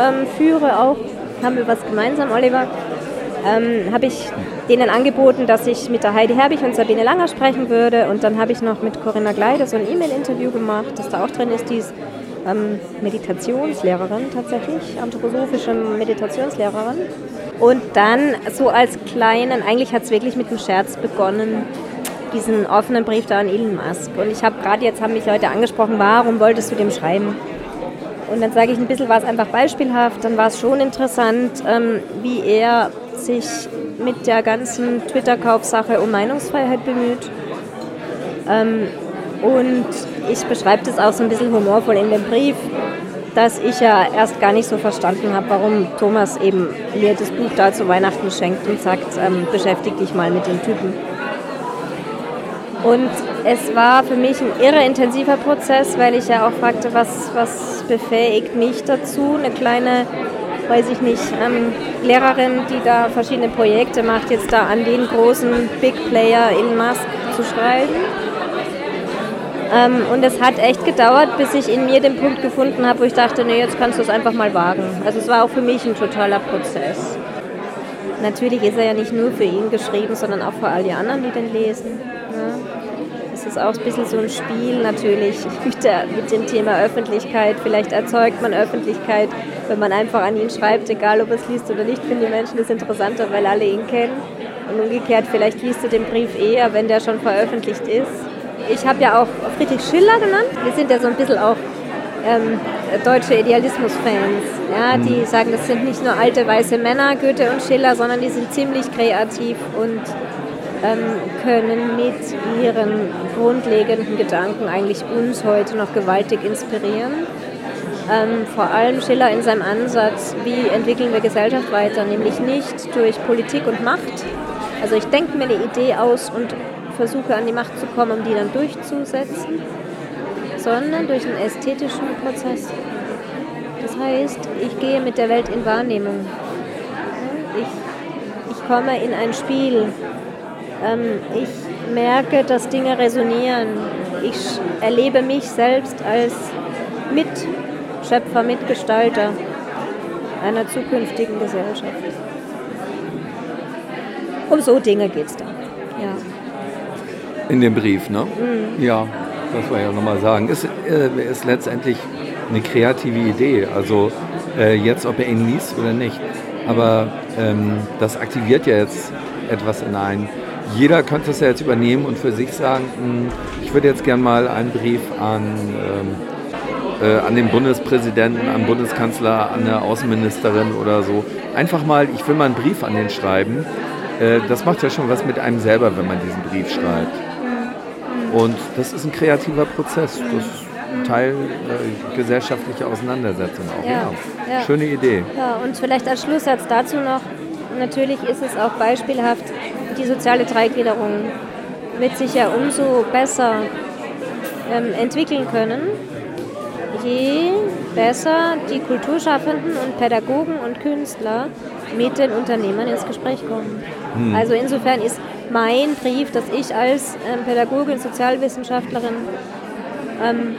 ähm, führe, auch haben wir was gemeinsam, Oliver, ähm, habe ich denen angeboten, dass ich mit der Heidi Herbig und Sabine Langer sprechen würde. Und dann habe ich noch mit Corinna Gleide so ein E-Mail-Interview gemacht, das da auch drin ist. Die ist ähm, Meditationslehrerin tatsächlich, anthroposophische Meditationslehrerin. Und dann so als kleinen, eigentlich hat es wirklich mit einem Scherz begonnen, diesen offenen Brief da an Elon Musk. Und ich habe gerade jetzt, haben mich Leute angesprochen, warum wolltest du dem schreiben? Und dann sage ich ein bisschen, war es einfach beispielhaft, dann war es schon interessant, ähm, wie er sich mit der ganzen Twitter-Kaufsache um Meinungsfreiheit bemüht. Ähm, und ich beschreibe das auch so ein bisschen humorvoll in dem Brief, dass ich ja erst gar nicht so verstanden habe, warum Thomas eben mir das Buch da zu Weihnachten schenkt und sagt, ähm, beschäftige dich mal mit dem Typen. Und es war für mich ein irre intensiver Prozess, weil ich ja auch fragte, was, was befähigt mich dazu, eine kleine weiß ich nicht, ähm, Lehrerin, die da verschiedene Projekte macht, jetzt da an den großen Big Player in Musk zu schreiben. Ähm, und es hat echt gedauert, bis ich in mir den Punkt gefunden habe, wo ich dachte, nee, jetzt kannst du es einfach mal wagen. Also es war auch für mich ein totaler Prozess. Natürlich ist er ja nicht nur für ihn geschrieben, sondern auch für all die anderen, die den lesen. Ja. Es ist auch ein bisschen so ein Spiel natürlich mit, der, mit dem Thema Öffentlichkeit. Vielleicht erzeugt man Öffentlichkeit wenn man einfach an ihn schreibt, egal ob er es liest oder nicht, finden die Menschen das interessanter, weil alle ihn kennen. Und umgekehrt, vielleicht liest du den Brief eher, wenn der schon veröffentlicht ist. Ich habe ja auch Friedrich Schiller genannt. Wir sind ja so ein bisschen auch ähm, deutsche Idealismus-Fans, ja, die mhm. sagen, das sind nicht nur alte weiße Männer, Goethe und Schiller, sondern die sind ziemlich kreativ und können mit ihren grundlegenden Gedanken eigentlich uns heute noch gewaltig inspirieren ähm, vor allem Schiller in seinem Ansatz, wie entwickeln wir Gesellschaft weiter, nämlich nicht durch Politik und Macht. Also ich denke mir eine Idee aus und versuche an die Macht zu kommen, um die dann durchzusetzen, sondern durch einen ästhetischen Prozess. Das heißt, ich gehe mit der Welt in Wahrnehmung. Ich, ich komme in ein Spiel. Ähm, ich merke, dass Dinge resonieren. Ich erlebe mich selbst als mit Schöpfer, Mitgestalter einer zukünftigen Gesellschaft. Um so Dinge geht es da. Ja. In dem Brief, ne? Mhm. Ja, das war ja nochmal sagen. Ist, äh, ist letztendlich eine kreative Idee. Also äh, jetzt, ob er ihn liest oder nicht. Aber ähm, das aktiviert ja jetzt etwas in einen. Jeder könnte es ja jetzt übernehmen und für sich sagen, mh, hm, ich würde jetzt gern mal einen Brief an ähm, äh, an den Bundespräsidenten, an den Bundeskanzler, an eine Außenministerin oder so. Einfach mal, ich will mal einen Brief an den schreiben. Äh, das macht ja schon was mit einem selber, wenn man diesen Brief schreibt. Und das ist ein kreativer Prozess. Das ist Teil äh, gesellschaftlicher Auseinandersetzung auch. Ja, ja. ja, Schöne Idee. Ja, und vielleicht als Schlusssatz dazu noch, natürlich ist es auch beispielhaft, die soziale Dreigliederung wird sich ja umso besser ähm, entwickeln können, je besser die Kulturschaffenden und Pädagogen und Künstler mit den Unternehmern ins Gespräch kommen. Hm. Also insofern ist mein Brief, das ich als ähm, Pädagogin, Sozialwissenschaftlerin ähm,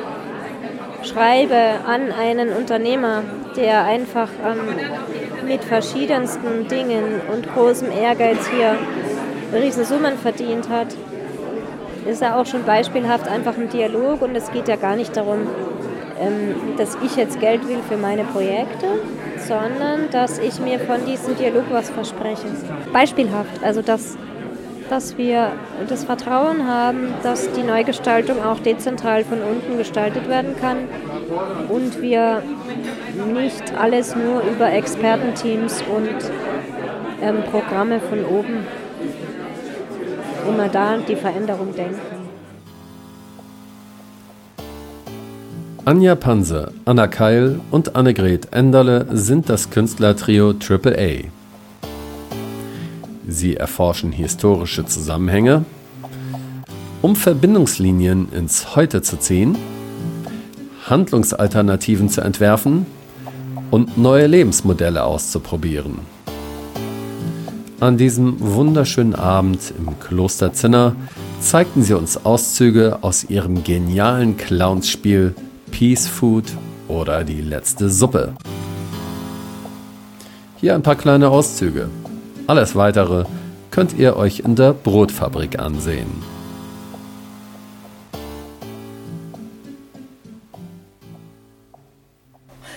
schreibe an einen Unternehmer, der einfach ähm, mit verschiedensten Dingen und großem Ehrgeiz hier Riesensummen verdient hat, ist ja auch schon beispielhaft einfach ein Dialog und es geht ja gar nicht darum, ähm, dass ich jetzt Geld will für meine Projekte, sondern dass ich mir von diesem Dialog was verspreche. Beispielhaft, also dass, dass wir das Vertrauen haben, dass die Neugestaltung auch dezentral von unten gestaltet werden kann und wir nicht alles nur über Expertenteams und ähm, Programme von oben immer da die Veränderung denken. Anja Panse, Anna Keil und Annegret Enderle sind das Künstlertrio AAA. Sie erforschen historische Zusammenhänge, um Verbindungslinien ins Heute zu ziehen, Handlungsalternativen zu entwerfen und neue Lebensmodelle auszuprobieren. An diesem wunderschönen Abend im Kloster Zinner zeigten sie uns Auszüge aus ihrem genialen Clownsspiel Peace Food oder die letzte Suppe. Hier ein paar kleine Auszüge. Alles weitere könnt ihr euch in der Brotfabrik ansehen.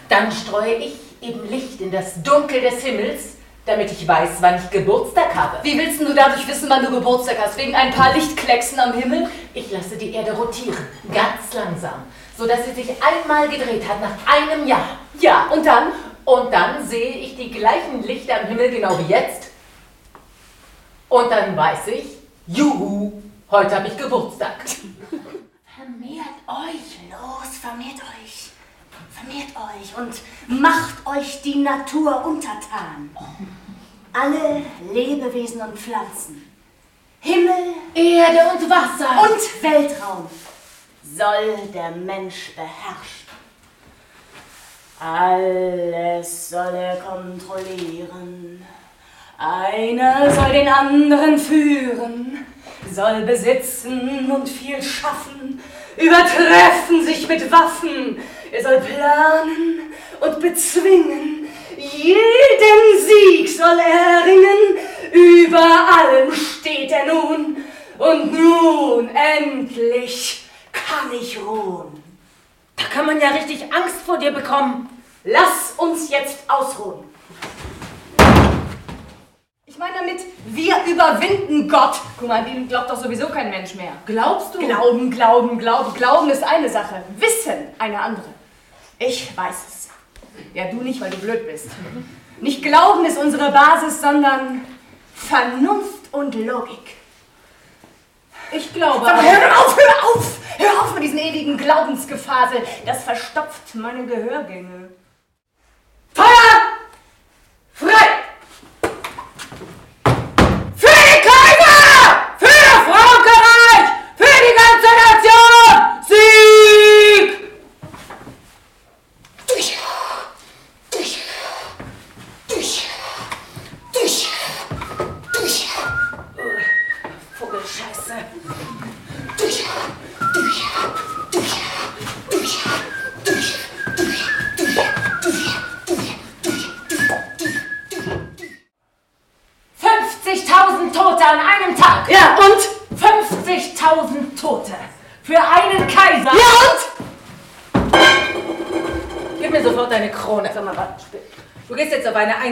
Dann streue ich eben Licht in das Dunkel des Himmels damit ich weiß, wann ich Geburtstag habe. Wie willst du dadurch wissen, wann du Geburtstag hast? Wegen ein paar Lichtklecksen am Himmel? Ich lasse die Erde rotieren, ganz langsam, sodass sie sich einmal gedreht hat nach einem Jahr. Ja, und dann? Und dann sehe ich die gleichen Lichter am Himmel, genau wie jetzt. Und dann weiß ich, juhu, heute habe ich Geburtstag. Vermehrt euch, los, vermehrt euch. Vermehrt euch und macht euch die Natur untertan. Alle Lebewesen und Pflanzen, Himmel, Erde und Wasser und Weltraum soll der Mensch beherrschen. Alles soll er kontrollieren. Einer soll den anderen führen, soll besitzen und viel schaffen, übertreffen sich mit Waffen. Er soll planen und bezwingen. Jeden Sieg soll er erringen. Über allem steht er nun. Und nun endlich kann ich ruhen. Da kann man ja richtig Angst vor dir bekommen. Lass uns jetzt ausruhen. Ich meine damit, wir überwinden Gott. Guck mal, dem glaubt doch sowieso kein Mensch mehr. Glaubst du? Glauben, glauben, glauben. Glauben ist eine Sache. Wissen eine andere. Ich weiß es. Ja, du nicht, weil du blöd bist. Nicht Glauben ist unsere Basis, sondern Vernunft und Logik. Ich glaube. Mal, hör auf, hör auf! Hör auf mit diesem ewigen Glaubensgefasel. Das verstopft meine Gehörgänge. Feuer!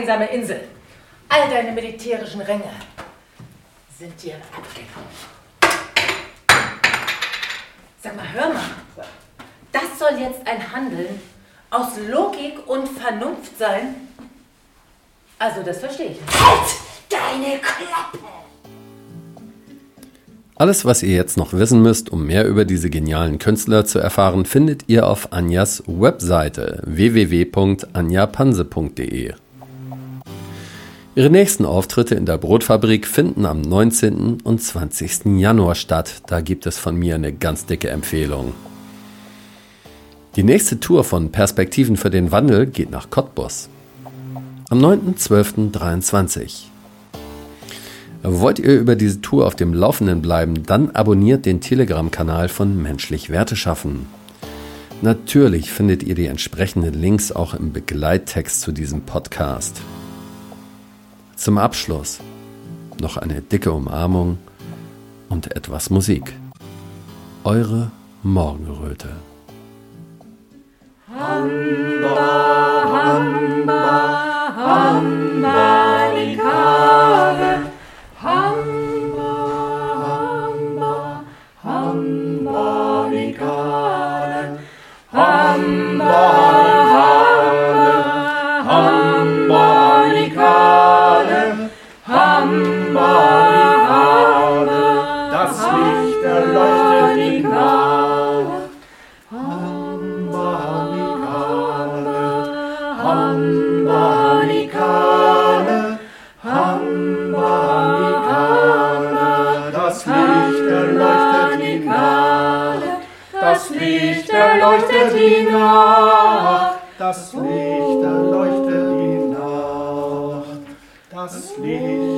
Einsame Insel. All deine militärischen Ränge sind dir abgenommen. Sag mal, hör mal. Das soll jetzt ein Handeln aus Logik und Vernunft sein? Also, das verstehe ich. nicht. Halt deine Klappe! Alles, was ihr jetzt noch wissen müsst, um mehr über diese genialen Künstler zu erfahren, findet ihr auf Anjas Webseite www.anjapanse.de. Ihre nächsten Auftritte in der Brotfabrik finden am 19. und 20. Januar statt. Da gibt es von mir eine ganz dicke Empfehlung. Die nächste Tour von Perspektiven für den Wandel geht nach Cottbus. Am 9.12.23. Wollt ihr über diese Tour auf dem Laufenden bleiben, dann abonniert den Telegram-Kanal von Menschlich Werte schaffen. Natürlich findet ihr die entsprechenden Links auch im Begleittext zu diesem Podcast. Zum Abschluss noch eine dicke Umarmung und etwas Musik. Eure Morgenröte. Das erleuchtet die Nacht. Das Licht erleuchtet die Nacht. Das Licht